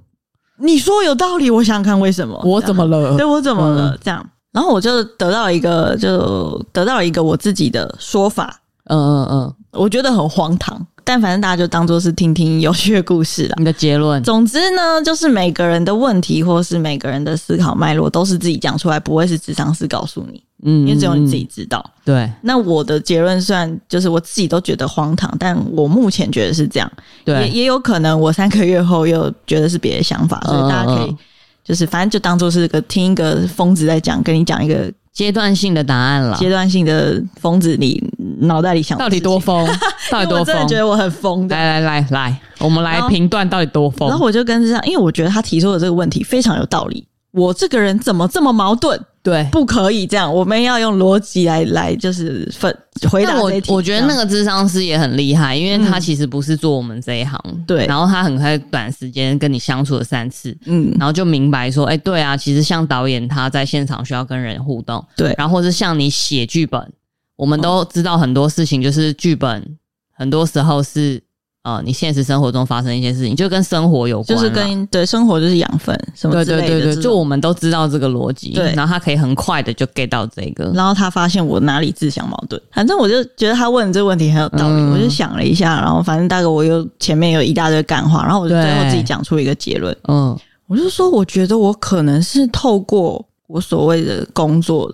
S1: 你说有道理，我想想看为什么？
S2: 我怎么了？
S1: 对我怎么了？这样，然后我就得到一个，就得到一个我自己的说法，
S2: 嗯嗯嗯，
S1: 我觉得很荒唐。但反正大家就当做是听听有趣的故事了。
S2: 你的结论，
S1: 总之呢，就是每个人的问题或是每个人的思考脉络都是自己讲出来，不会是智商师告诉你。嗯，因为只有你自己知道。
S2: 对。
S1: 那我的结论算就是我自己都觉得荒唐，但我目前觉得是这样。
S2: 对。
S1: 也也有可能我三个月后又觉得是别的想法，所以大家可以就是反正就当做是个听一个疯子在讲，跟你讲一个。
S2: 阶段性的答案了。
S1: 阶段性的疯子，你脑袋里想
S2: 到底多疯？到底多疯？(laughs)
S1: 我真的觉得我很疯。
S2: 来来来来，我们来评断到底多疯。
S1: 然后我就跟这样，因为我觉得他提出的这个问题非常有道理。我这个人怎么这么矛盾？
S2: 对，
S1: 不可以这样。我们要用逻辑来来，就是分回答。
S2: 我我觉得那个智商师也很厉害，因为他其实不是做我们这一行，
S1: 对。
S2: 然后他很快短时间跟你相处了三次，嗯，然后就明白说，哎，对啊，其实像导演他在现场需要跟人互动，
S1: 对。
S2: 然后或是像你写剧本，我们都知道很多事情，就是剧本很多时候是。啊，你现实生活中发生一些事情，就跟生活有关，
S1: 就是跟对生活就是养分什么之类的。对对对对，
S2: 就我们都知道这个逻辑，对。然后他可以很快的就 get 到这个，
S1: 然后他发现我哪里自相矛盾，反正我就觉得他问这个问题很有道理，嗯、我就想了一下，然后反正大概我又前面有一大堆干话，然后我就最后自己讲出一个结论，嗯，我就说我觉得我可能是透过我所谓的工作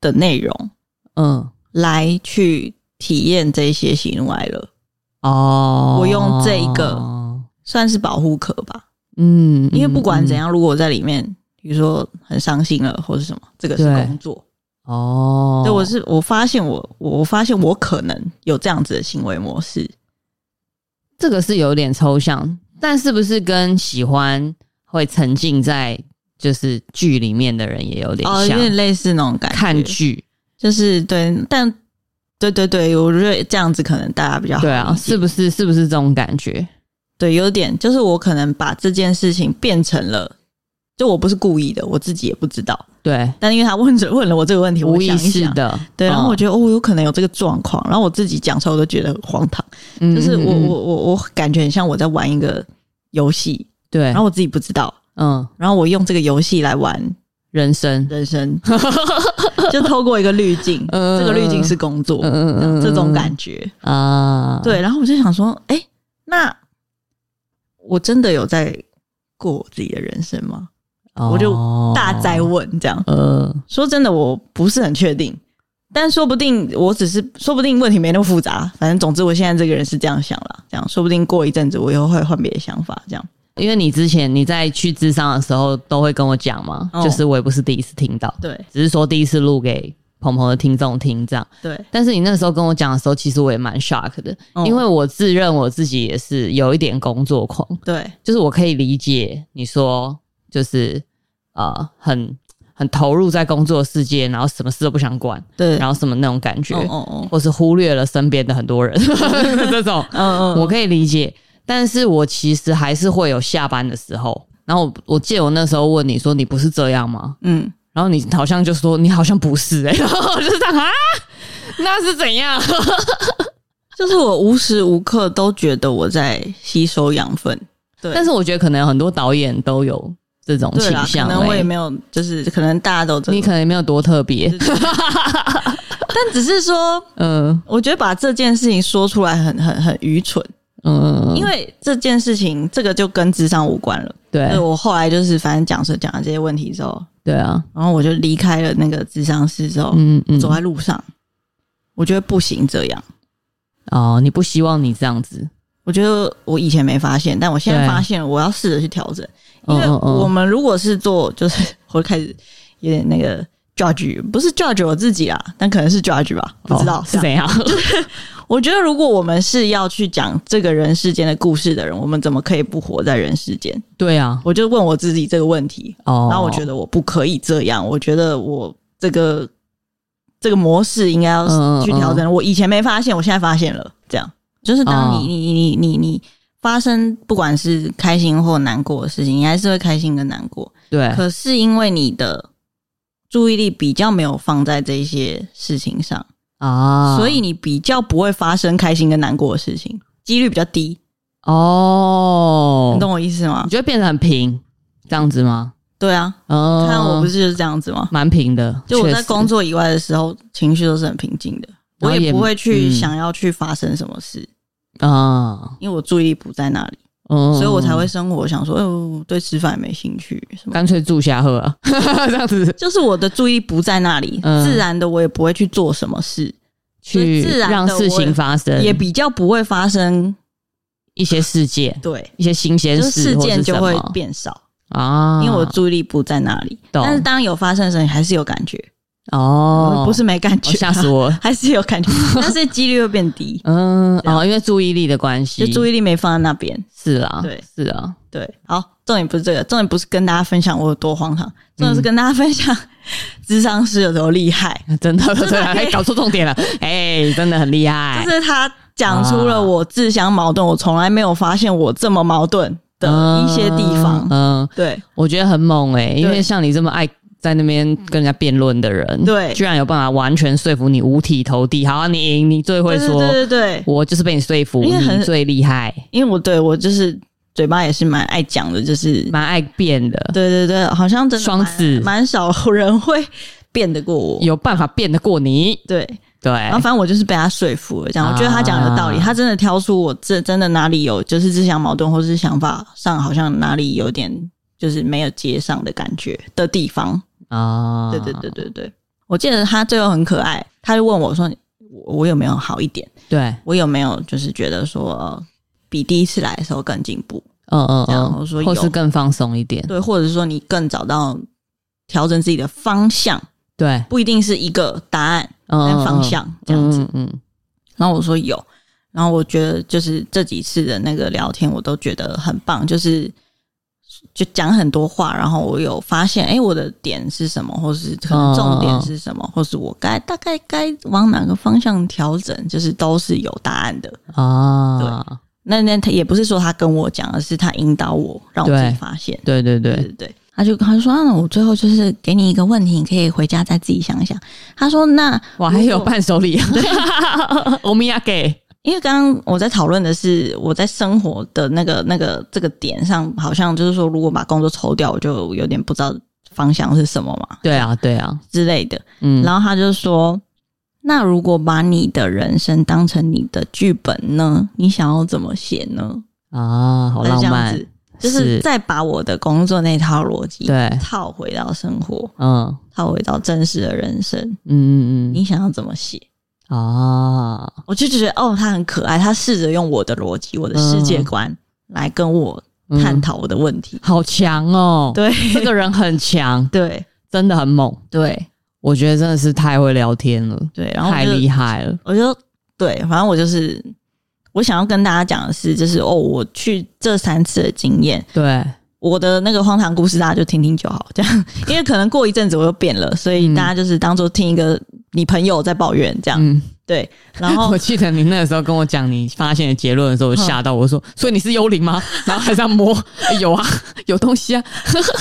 S1: 的内容，嗯，来去体验这些喜怒哀乐。哦，我用这一个算是保护壳吧，嗯，因为不管怎样，如果我在里面，比如说很伤心了或是什么，这个是工作。哦。对，我是我发现我我发现我可能有这样子的行为模式，
S2: 这个是有点抽象，但是不是跟喜欢会沉浸在就是剧里面的人也有点像，
S1: 有点类似那种感觉。
S2: 看剧。
S1: 就是对，但。对对对，我觉得这样子可能大家比较好。
S2: 对啊，是不是？是不是这种感觉？
S1: 对，有点，就是我可能把这件事情变成了，就我不是故意的，我自己也不知道。
S2: 对，(laughs)
S1: 但因为他问着 (laughs) 问了我
S2: 这个问题，
S1: 我想一想，对，然后我觉得哦，有可能有这个状况，然后我自己讲出来我都觉得很荒唐。嗯，就是我我我我感觉很像我在玩一个游戏，
S2: 对，
S1: 然后我自己不知道，嗯，然后我用这个游戏来玩。
S2: 人生，
S1: 人生，(laughs) 就透过一个滤镜，呃、(laughs) 这个滤镜是工作，呃、这种感觉啊，对。然后我就想说，哎，那我真的有在过我自己的人生吗？哦、我就大哉问这样。呃，说真的，我不是很确定，但说不定我只是，说不定问题没那么复杂。反正总之，我现在这个人是这样想了，这样说不定过一阵子我以后会换别的想法，这样。
S2: 因为你之前你在去智商的时候都会跟我讲嘛，哦、就是我也不是第一次听到，
S1: 对，
S2: 只是说第一次录给鹏鹏的听众听这样，
S1: 对。
S2: 但是你那个时候跟我讲的时候，其实我也蛮 shock 的，哦、因为我自认我自己也是有一点工作狂，
S1: 对，
S2: 就是我可以理解你说就是呃很很投入在工作世界，然后什么事都不想管，
S1: 对，
S2: 然后什么那种感觉，
S1: 哦哦哦，
S2: 或是忽略了身边的很多人 (laughs) 这种，嗯嗯，我可以理解。但是我其实还是会有下班的时候，然后我，我记得我那时候问你说，你不是这样吗？嗯，然后你好像就说你好像不是哎、欸，(laughs) 然后就是这样啊，那是怎样？(laughs)
S1: 就是我无时无刻都觉得我在吸收养分，对。
S2: 但是我觉得可能很多导演都有这种倾向，
S1: 可能我也没有，就是可能大家都，
S2: 你可能也没有多特别，
S1: 但只是说，(laughs) 嗯，我觉得把这件事情说出来很很很愚蠢，嗯，因为这件事情这个就跟智商无关了。对，我后来就是反正讲是讲了这些问题之后，
S2: 对啊，
S1: 然后我就离开了那个智商室之后，嗯嗯，走在路上，我觉得不行这样。
S2: 哦，你不希望你这样子？
S1: 我觉得我以前没发现，但我现在发现了，我要试着去调整。因为我们如果是做，就是我开始有点那个 judge，不是 judge 我自己啊，但可能是 judge 吧，不知道、哦、是怎样。就是我觉得，如果我们是要去讲这个人世间的故事的人，我们怎么可以不活在人世间？
S2: 对啊，
S1: 我就问我自己这个问题。哦，然后我觉得我不可以这样，我觉得我这个这个模式应该要去调整。嗯嗯、我以前没发现，我现在发现了。这样就是当你、哦、你你你你你。发生不管是开心或难过的事情，你还是会开心跟难过。
S2: 对，
S1: 可是因为你的注意力比较没有放在这些事情上啊，所以你比较不会发生开心跟难过的事情，几率比较低。哦，你懂我意思吗？
S2: 你觉得变得很平这样子吗？
S1: 对啊，哦，看我不是就是这样子吗？
S2: 蛮平的。
S1: 就我在工作以外的时候，情绪都是很平静的，我也不会去想要去发生什么事。啊，因为我注意力不在那里，嗯，所以我才会生活想说，哦，对吃饭也没兴趣，
S2: 干脆住下喝啊，(laughs) 这样子，
S1: 就是我的注意不在那里，嗯、自然的我也不会去做什么事，
S2: 去自然让事情发生，
S1: 也比较不会发生
S2: 一些事件，
S1: 对，
S2: 一些新鲜事，
S1: 事件就会变少啊，因为我注意力不在那里，懂。但是当有发生的时候，你还是有感觉。哦，不是没感觉，
S2: 吓死我了，(laughs)
S1: 还是有感觉，(laughs) 但是几率会变低。
S2: 嗯，哦，因为注意力的关系，
S1: 就注意力没放在那边。
S2: 是啊，
S1: 对，
S2: 是啊，
S1: 对。好，重点不是这个，重点不是跟大家分享我有多荒唐，重点是跟大家分享 (laughs) 智商师有多厉害。
S2: 真的，对，还搞错重点了。哎，真的很厉害。
S1: 就是他讲出了我自相矛盾，我从来没有发现我这么矛盾的一些地方。嗯，对，
S2: 我觉得很猛哎，因为像你这么爱。在那边跟人家辩论的人，对，居然有办法完全说服你五体投地。好啊，你赢，你最会说，对对对，我就是被你说服，你最厉害。
S1: 因为我对我就是嘴巴也是蛮爱讲的，就是
S2: 蛮爱辩的。
S1: 对对对，好像真的
S2: 双子，
S1: 蛮少人会辩得过我，
S2: 有办法辩得过你。
S1: 对
S2: 对，
S1: 然后反正我就是被他说服了，这样我觉得他讲的有道理，他真的挑出我这真的哪里有就是自相矛盾，或是想法上好像哪里有点就是没有接上的感觉的地方。啊，对对对对对，我记得他最后很可爱，他就问我说：“我我有没有好一点？
S2: 对。我
S1: 有没有就是觉得说比第一次来的时候更进步？
S2: 嗯嗯嗯，我说或是更放松一点，
S1: 对，或者是说你更找到调整自己的方向，
S2: 对，
S1: 不一定是一个答案，但，方向这样子，嗯，然后我说有，然后我觉得就是这几次的那个聊天，我都觉得很棒，就是。就讲很多话，然后我有发现，哎，我的点是什么，或是可能重点是什么，或是我该大概该往哪个方向调整，就是都是有答案的啊。对，那那他也不是说他跟我讲，而是他引导我，让我自己发现。
S2: 对对对
S1: 对对，他就他就说，那我最后就是给你一个问题，你可以回家再自己想一想。他说，那
S2: 我还有伴手礼，欧米亚给。
S1: 因为刚刚我在讨论的是我在生活的那个那个这个点上，好像就是说，如果把工作抽掉，我就有点不知道方向是什么嘛。
S2: 对啊，对啊
S1: 之类的。嗯，然后他就说：“那如果把你的人生当成你的剧本呢？你想要怎么写呢？”
S2: 啊，好浪漫，
S1: 就是再把我的工作那套逻辑对套回到生活，嗯，套回到真实的人生。嗯嗯嗯，你想要怎么写？哦，我就觉得哦，他很可爱，他试着用我的逻辑、我的世界观来跟我探讨我的问题，
S2: 嗯、好强哦！
S1: 对，
S2: 这个人很强，
S1: 对，
S2: 真的很猛，
S1: 对，
S2: 我觉得真的是太会聊天了，
S1: 对，然后
S2: 太厉害了。
S1: 我就对，反正我就是我想要跟大家讲的是，就是哦，我去这三次的经验，
S2: 对
S1: 我的那个荒唐故事，大家就听听就好，这样，因为可能过一阵子我又变了，所以大家就是当做听一个。你朋友在抱怨这样，嗯，对。然后 (laughs)
S2: 我记得你那个时候跟我讲你发现的结论的时候，我吓到我说：“所以你是幽灵吗？” (laughs) 然后还这样摸，有啊，(laughs) 有东西啊。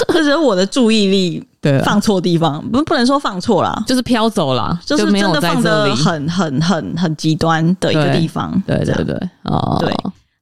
S1: 或者我的注意力对放错地方，不不能说放错啦，
S2: 就是飘走了，
S1: 就是真的放的很很很很极端的一个地方。
S2: 对对对，哦，
S1: 对。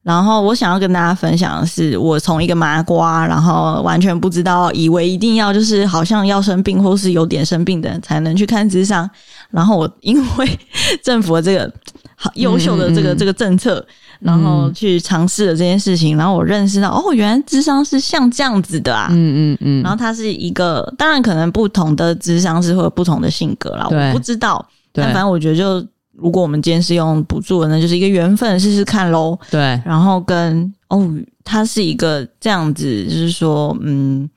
S1: 然后我想要跟大家分享的是，我从一个麻瓜，然后完全不知道，以为一定要就是好像要生病或是有点生病的人才能去看智商。然后我因为政府的这个好优秀的这个、嗯、这个政策，然后去尝试了这件事情，然后我认识到哦，原来智商是像这样子的啊，
S2: 嗯嗯嗯。
S1: 然后它是一个，当然可能不同的智商是会有不同的性格啦，我不知道。但反正我觉得就。如果我们今天是用补助的，那就是一个缘分，试试看喽。
S2: 对，
S1: 然后跟哦，他是一个这样子，就是说，嗯，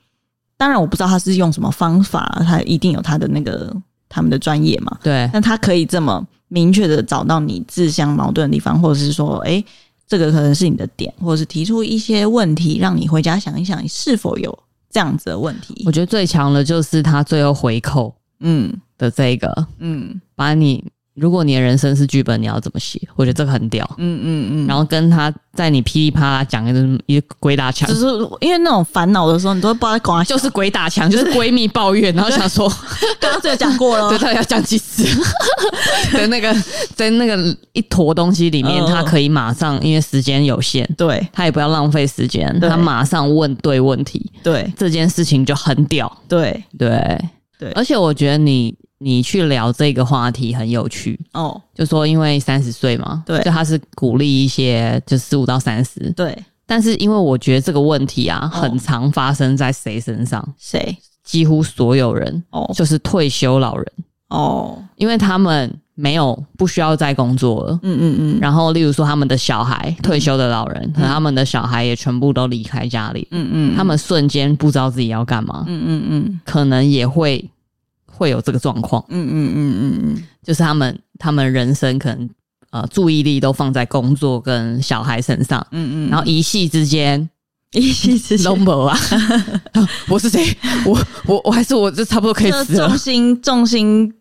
S1: 当然我不知道他是用什么方法，他一定有他的那个他们的专业嘛。
S2: 对，
S1: 那他可以这么明确的找到你自相矛盾的地方，或者是说，诶，这个可能是你的点，或者是提出一些问题，让你回家想一想，你是否有这样子的问题。
S2: 我觉得最强的就是他最后回扣，嗯的这个，嗯，把你。如果你的人生是剧本，你要怎么写？我觉得这个很屌。
S1: 嗯嗯嗯。然
S2: 后跟他在你噼里啪啦讲一个一个鬼打墙，
S1: 就是因为那种烦恼的时候，你都会不知道讲，
S2: 就是鬼打墙，就是闺蜜抱怨，然后想说 (laughs)
S1: 刚刚这个讲过了，(laughs)
S2: 对，他要讲几次？(laughs) 在那个在那个一坨东西里面，他可以马上，因为时间有限，
S1: 对，
S2: 他也不要浪费时间，他马上问对问题，
S1: 对，
S2: 这件事情就很屌。
S1: 对
S2: 对对，而且我觉得你。你去聊这个话题很有趣。哦，就说因为三十岁嘛，
S1: 对，
S2: 就他是鼓励一些就十五到三十，
S1: 对。
S2: 但是因为我觉得这个问题啊，很常发生在谁身上？
S1: 谁？
S2: 几乎所有人哦，就是退休老人。
S1: 哦，
S2: 因为他们没有不需要再工作了，
S1: 嗯嗯嗯。
S2: 然后例如说他们的小孩退休的老人，和他们的小孩也全部都离开家里，
S1: 嗯嗯，
S2: 他们瞬间不知道自己要干嘛，
S1: 嗯嗯嗯，
S2: 可能也会。会有这个状况，
S1: 嗯嗯嗯嗯嗯，
S2: 就是他们他们人生可能呃注意力都放在工作跟小孩身上，
S1: 嗯嗯，
S2: 然后一夕之间，(laughs)
S1: 一夕之间
S2: ，number 啊，我 (laughs) 是谁？我我我还是我，就差不多可以死了。
S1: 重心重心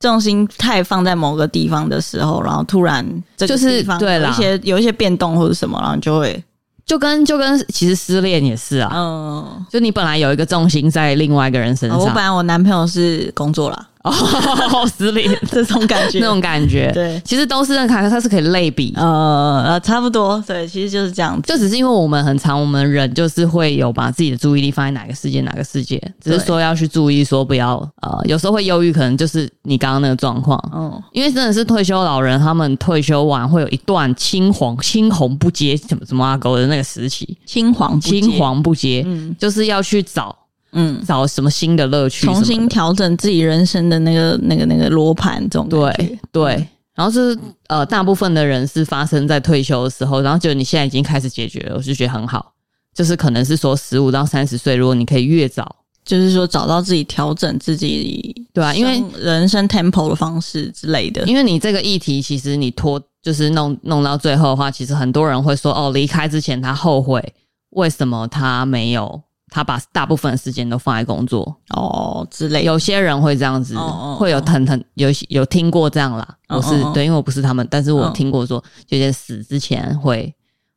S1: 重心太放在某个地方的时候，然后突然这个地方
S2: 对了，
S1: 一些有一些变动或者什么，然后就会。
S2: 就跟就跟其实失恋也是啊，
S1: 嗯，
S2: 就你本来有一个重心在另外一个人身上。
S1: 我本来我男朋友是工作啦。(laughs)
S2: 哦，失恋。(laughs)
S1: 这种感觉，
S2: 那种感觉，
S1: 对，
S2: 其实都是那卡，它是可以类比，
S1: 呃呃，差不多，对，其实就是这样子，
S2: 就只是因为我们很常，我们人就是会有把自己的注意力放在哪个世界，哪个世界，只是说要去注意，说不要，呃，有时候会忧郁，可能就是你刚刚那个状况，
S1: 嗯，
S2: 因为真的是退休老人，他们退休完会有一段青黄青红不接，什么什么阿狗的那个时期，
S1: 青黄
S2: 青黄不接，嗯，就是要去找。嗯，找什么新的乐趣，
S1: 重新调整自己人生的那个、那个、那个罗盘，这种
S2: 对对。然后是呃，大部分的人是发生在退休的时候，然后就你现在已经开始解决了，我就觉得很好。就是可能是说十五到三十岁，如果你可以越早，
S1: 就是说找到自己调整自己，
S2: 对啊，因为
S1: 人生 tempo 的方式之类的。
S2: 因为你这个议题，其实你拖就是弄弄到最后的话，其实很多人会说哦，离开之前他后悔，为什么他没有。他把大部分的时间都放在工作
S1: 哦之类，
S2: 有些人会这样子，哦、会有疼疼有有听过这样啦。哦、我是、哦、对，因为我不是他们，但是我听过说，就在死之前会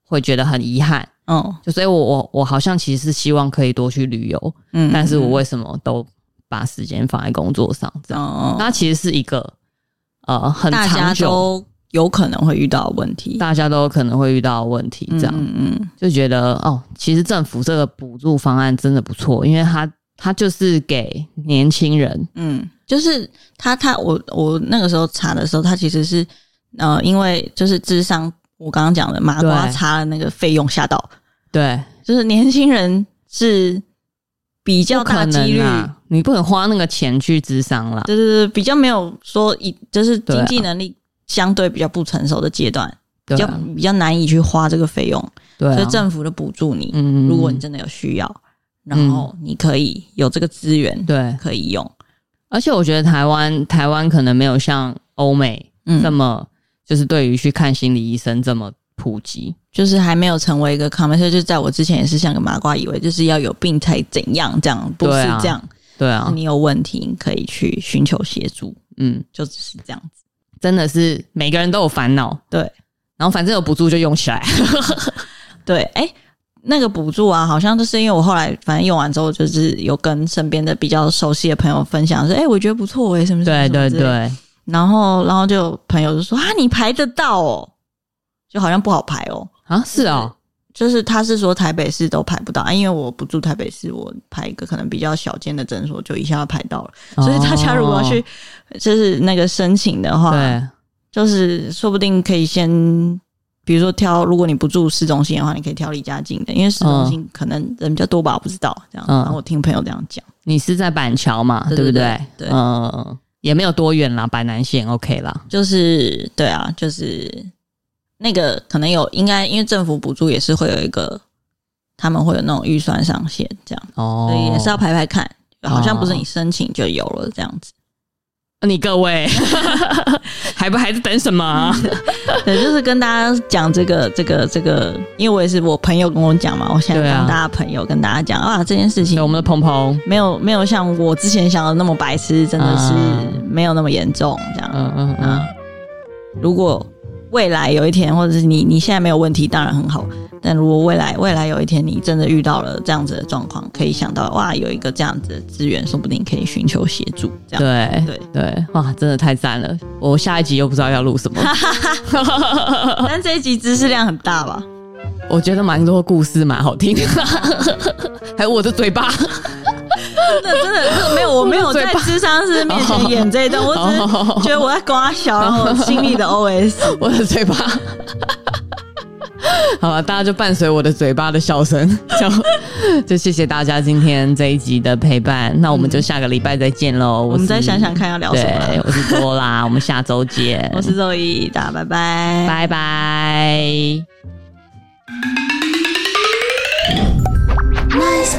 S2: 会觉得很遗憾。
S1: 哦，
S2: 就所以我我我好像其实是希望可以多去旅游，嗯，但是我为什么都把时间放在工作上？这样，哦、那其实是一个呃很长久。
S1: 有可能会遇到问题，
S2: 大家都有可能会遇到问题，这样，
S1: 嗯嗯，
S2: 就觉得哦，其实政府这个补助方案真的不错，因为它它就是给年轻人，
S1: 嗯，就是他他我我那个时候查的时候，他其实是呃，因为就是智商，我刚刚讲的麻瓜查的那个费用吓到，
S2: 对，
S1: 就是年轻人是比较大几率，
S2: 你不能花那个钱去智商啦，
S1: 对对对，比较没有说以就是经济能力。相对比较不成熟的阶段，比较比较难以去花这个费用，
S2: 对啊，
S1: 所以政府就补助你。嗯，如果你真的有需要，然后你可以有这个资源，
S2: 对，
S1: 可以用。
S2: 而且我觉得台湾台湾可能没有像欧美这么，就是对于去看心理医生这么普及，
S1: 就是还没有成为一个 common。就在我之前也是像个麻瓜，以为就是要有病才怎样，这样不是这样。
S2: 对啊，
S1: 你有问题你可以去寻求协助。
S2: 嗯，
S1: 就只是这样子。
S2: 真的是每个人都有烦恼，
S1: 对，
S2: 然后反正有补助就用起来，(laughs)
S1: 对，哎，那个补助啊，好像就是因为我后来反正用完之后，就是有跟身边的比较熟悉的朋友分享，说，哎，我觉得不错，哎，什么什么，
S2: 对对对，
S1: 然后然后就朋友就说啊，你排得到哦，就好像不好排哦，
S2: 啊，是哦，
S1: 就是他是说台北市都排不到啊，因为我不住台北市，我排一个可能比较小间的诊所就一下排到了，哦、所以大家如果要去 (laughs) 就是那个申请的话，对，就是说不定可以先，比如说挑，如果你不住市中心的话，你可以挑离家近的，因为市中心可能人比较多吧，我不知道这样，然后我听朋友这样讲，
S2: 你是在板桥嘛，对不对？对，嗯。也没有多远啦，板南线 OK 啦，
S1: 就是对啊，就是那个可能有，应该因为政府补助也是会有一个，他们会有那种预算上限这样，哦，所以也是要排排看，好像不是你申请就有了这样子。
S2: 你各位 (laughs) 还不还在等什么、啊？(laughs)
S1: 对，就是跟大家讲这个这个这个，因为我也是我朋友跟我讲嘛，我现在当大家朋友跟大家讲啊，这件事情，
S2: 我们的鹏鹏
S1: 没有没有像我之前想的那么白痴，真的是没有那么严重这样。嗯嗯嗯，如果。未来有一天，或者是你你现在没有问题，当然很好。但如果未来未来有一天你真的遇到了这样子的状况，可以想到哇，有一个这样子的资源，说不定可以寻求协助。这样
S2: 对对对，哇，真的太赞了！我下一集又不知道要录什么，(laughs)
S1: 但这一集知识量很大吧？
S2: 我觉得蛮多故事蛮好听，还有我的嘴巴。
S1: 真的真的是没有，我没有在智商师面前演这一段，我只是觉得我在刮小，然后心里的 (laughs) OS，
S2: 我的嘴巴。(laughs) 好了，大家就伴随我的嘴巴的笑声，就 (laughs) 就谢谢大家今天这一集的陪伴。那我们就下个礼拜再见喽。
S1: 我们再想想看要聊什么。
S2: 对，我是多啦，我们下周见。
S1: 我是周一，大家拜拜，
S2: 拜拜。Nice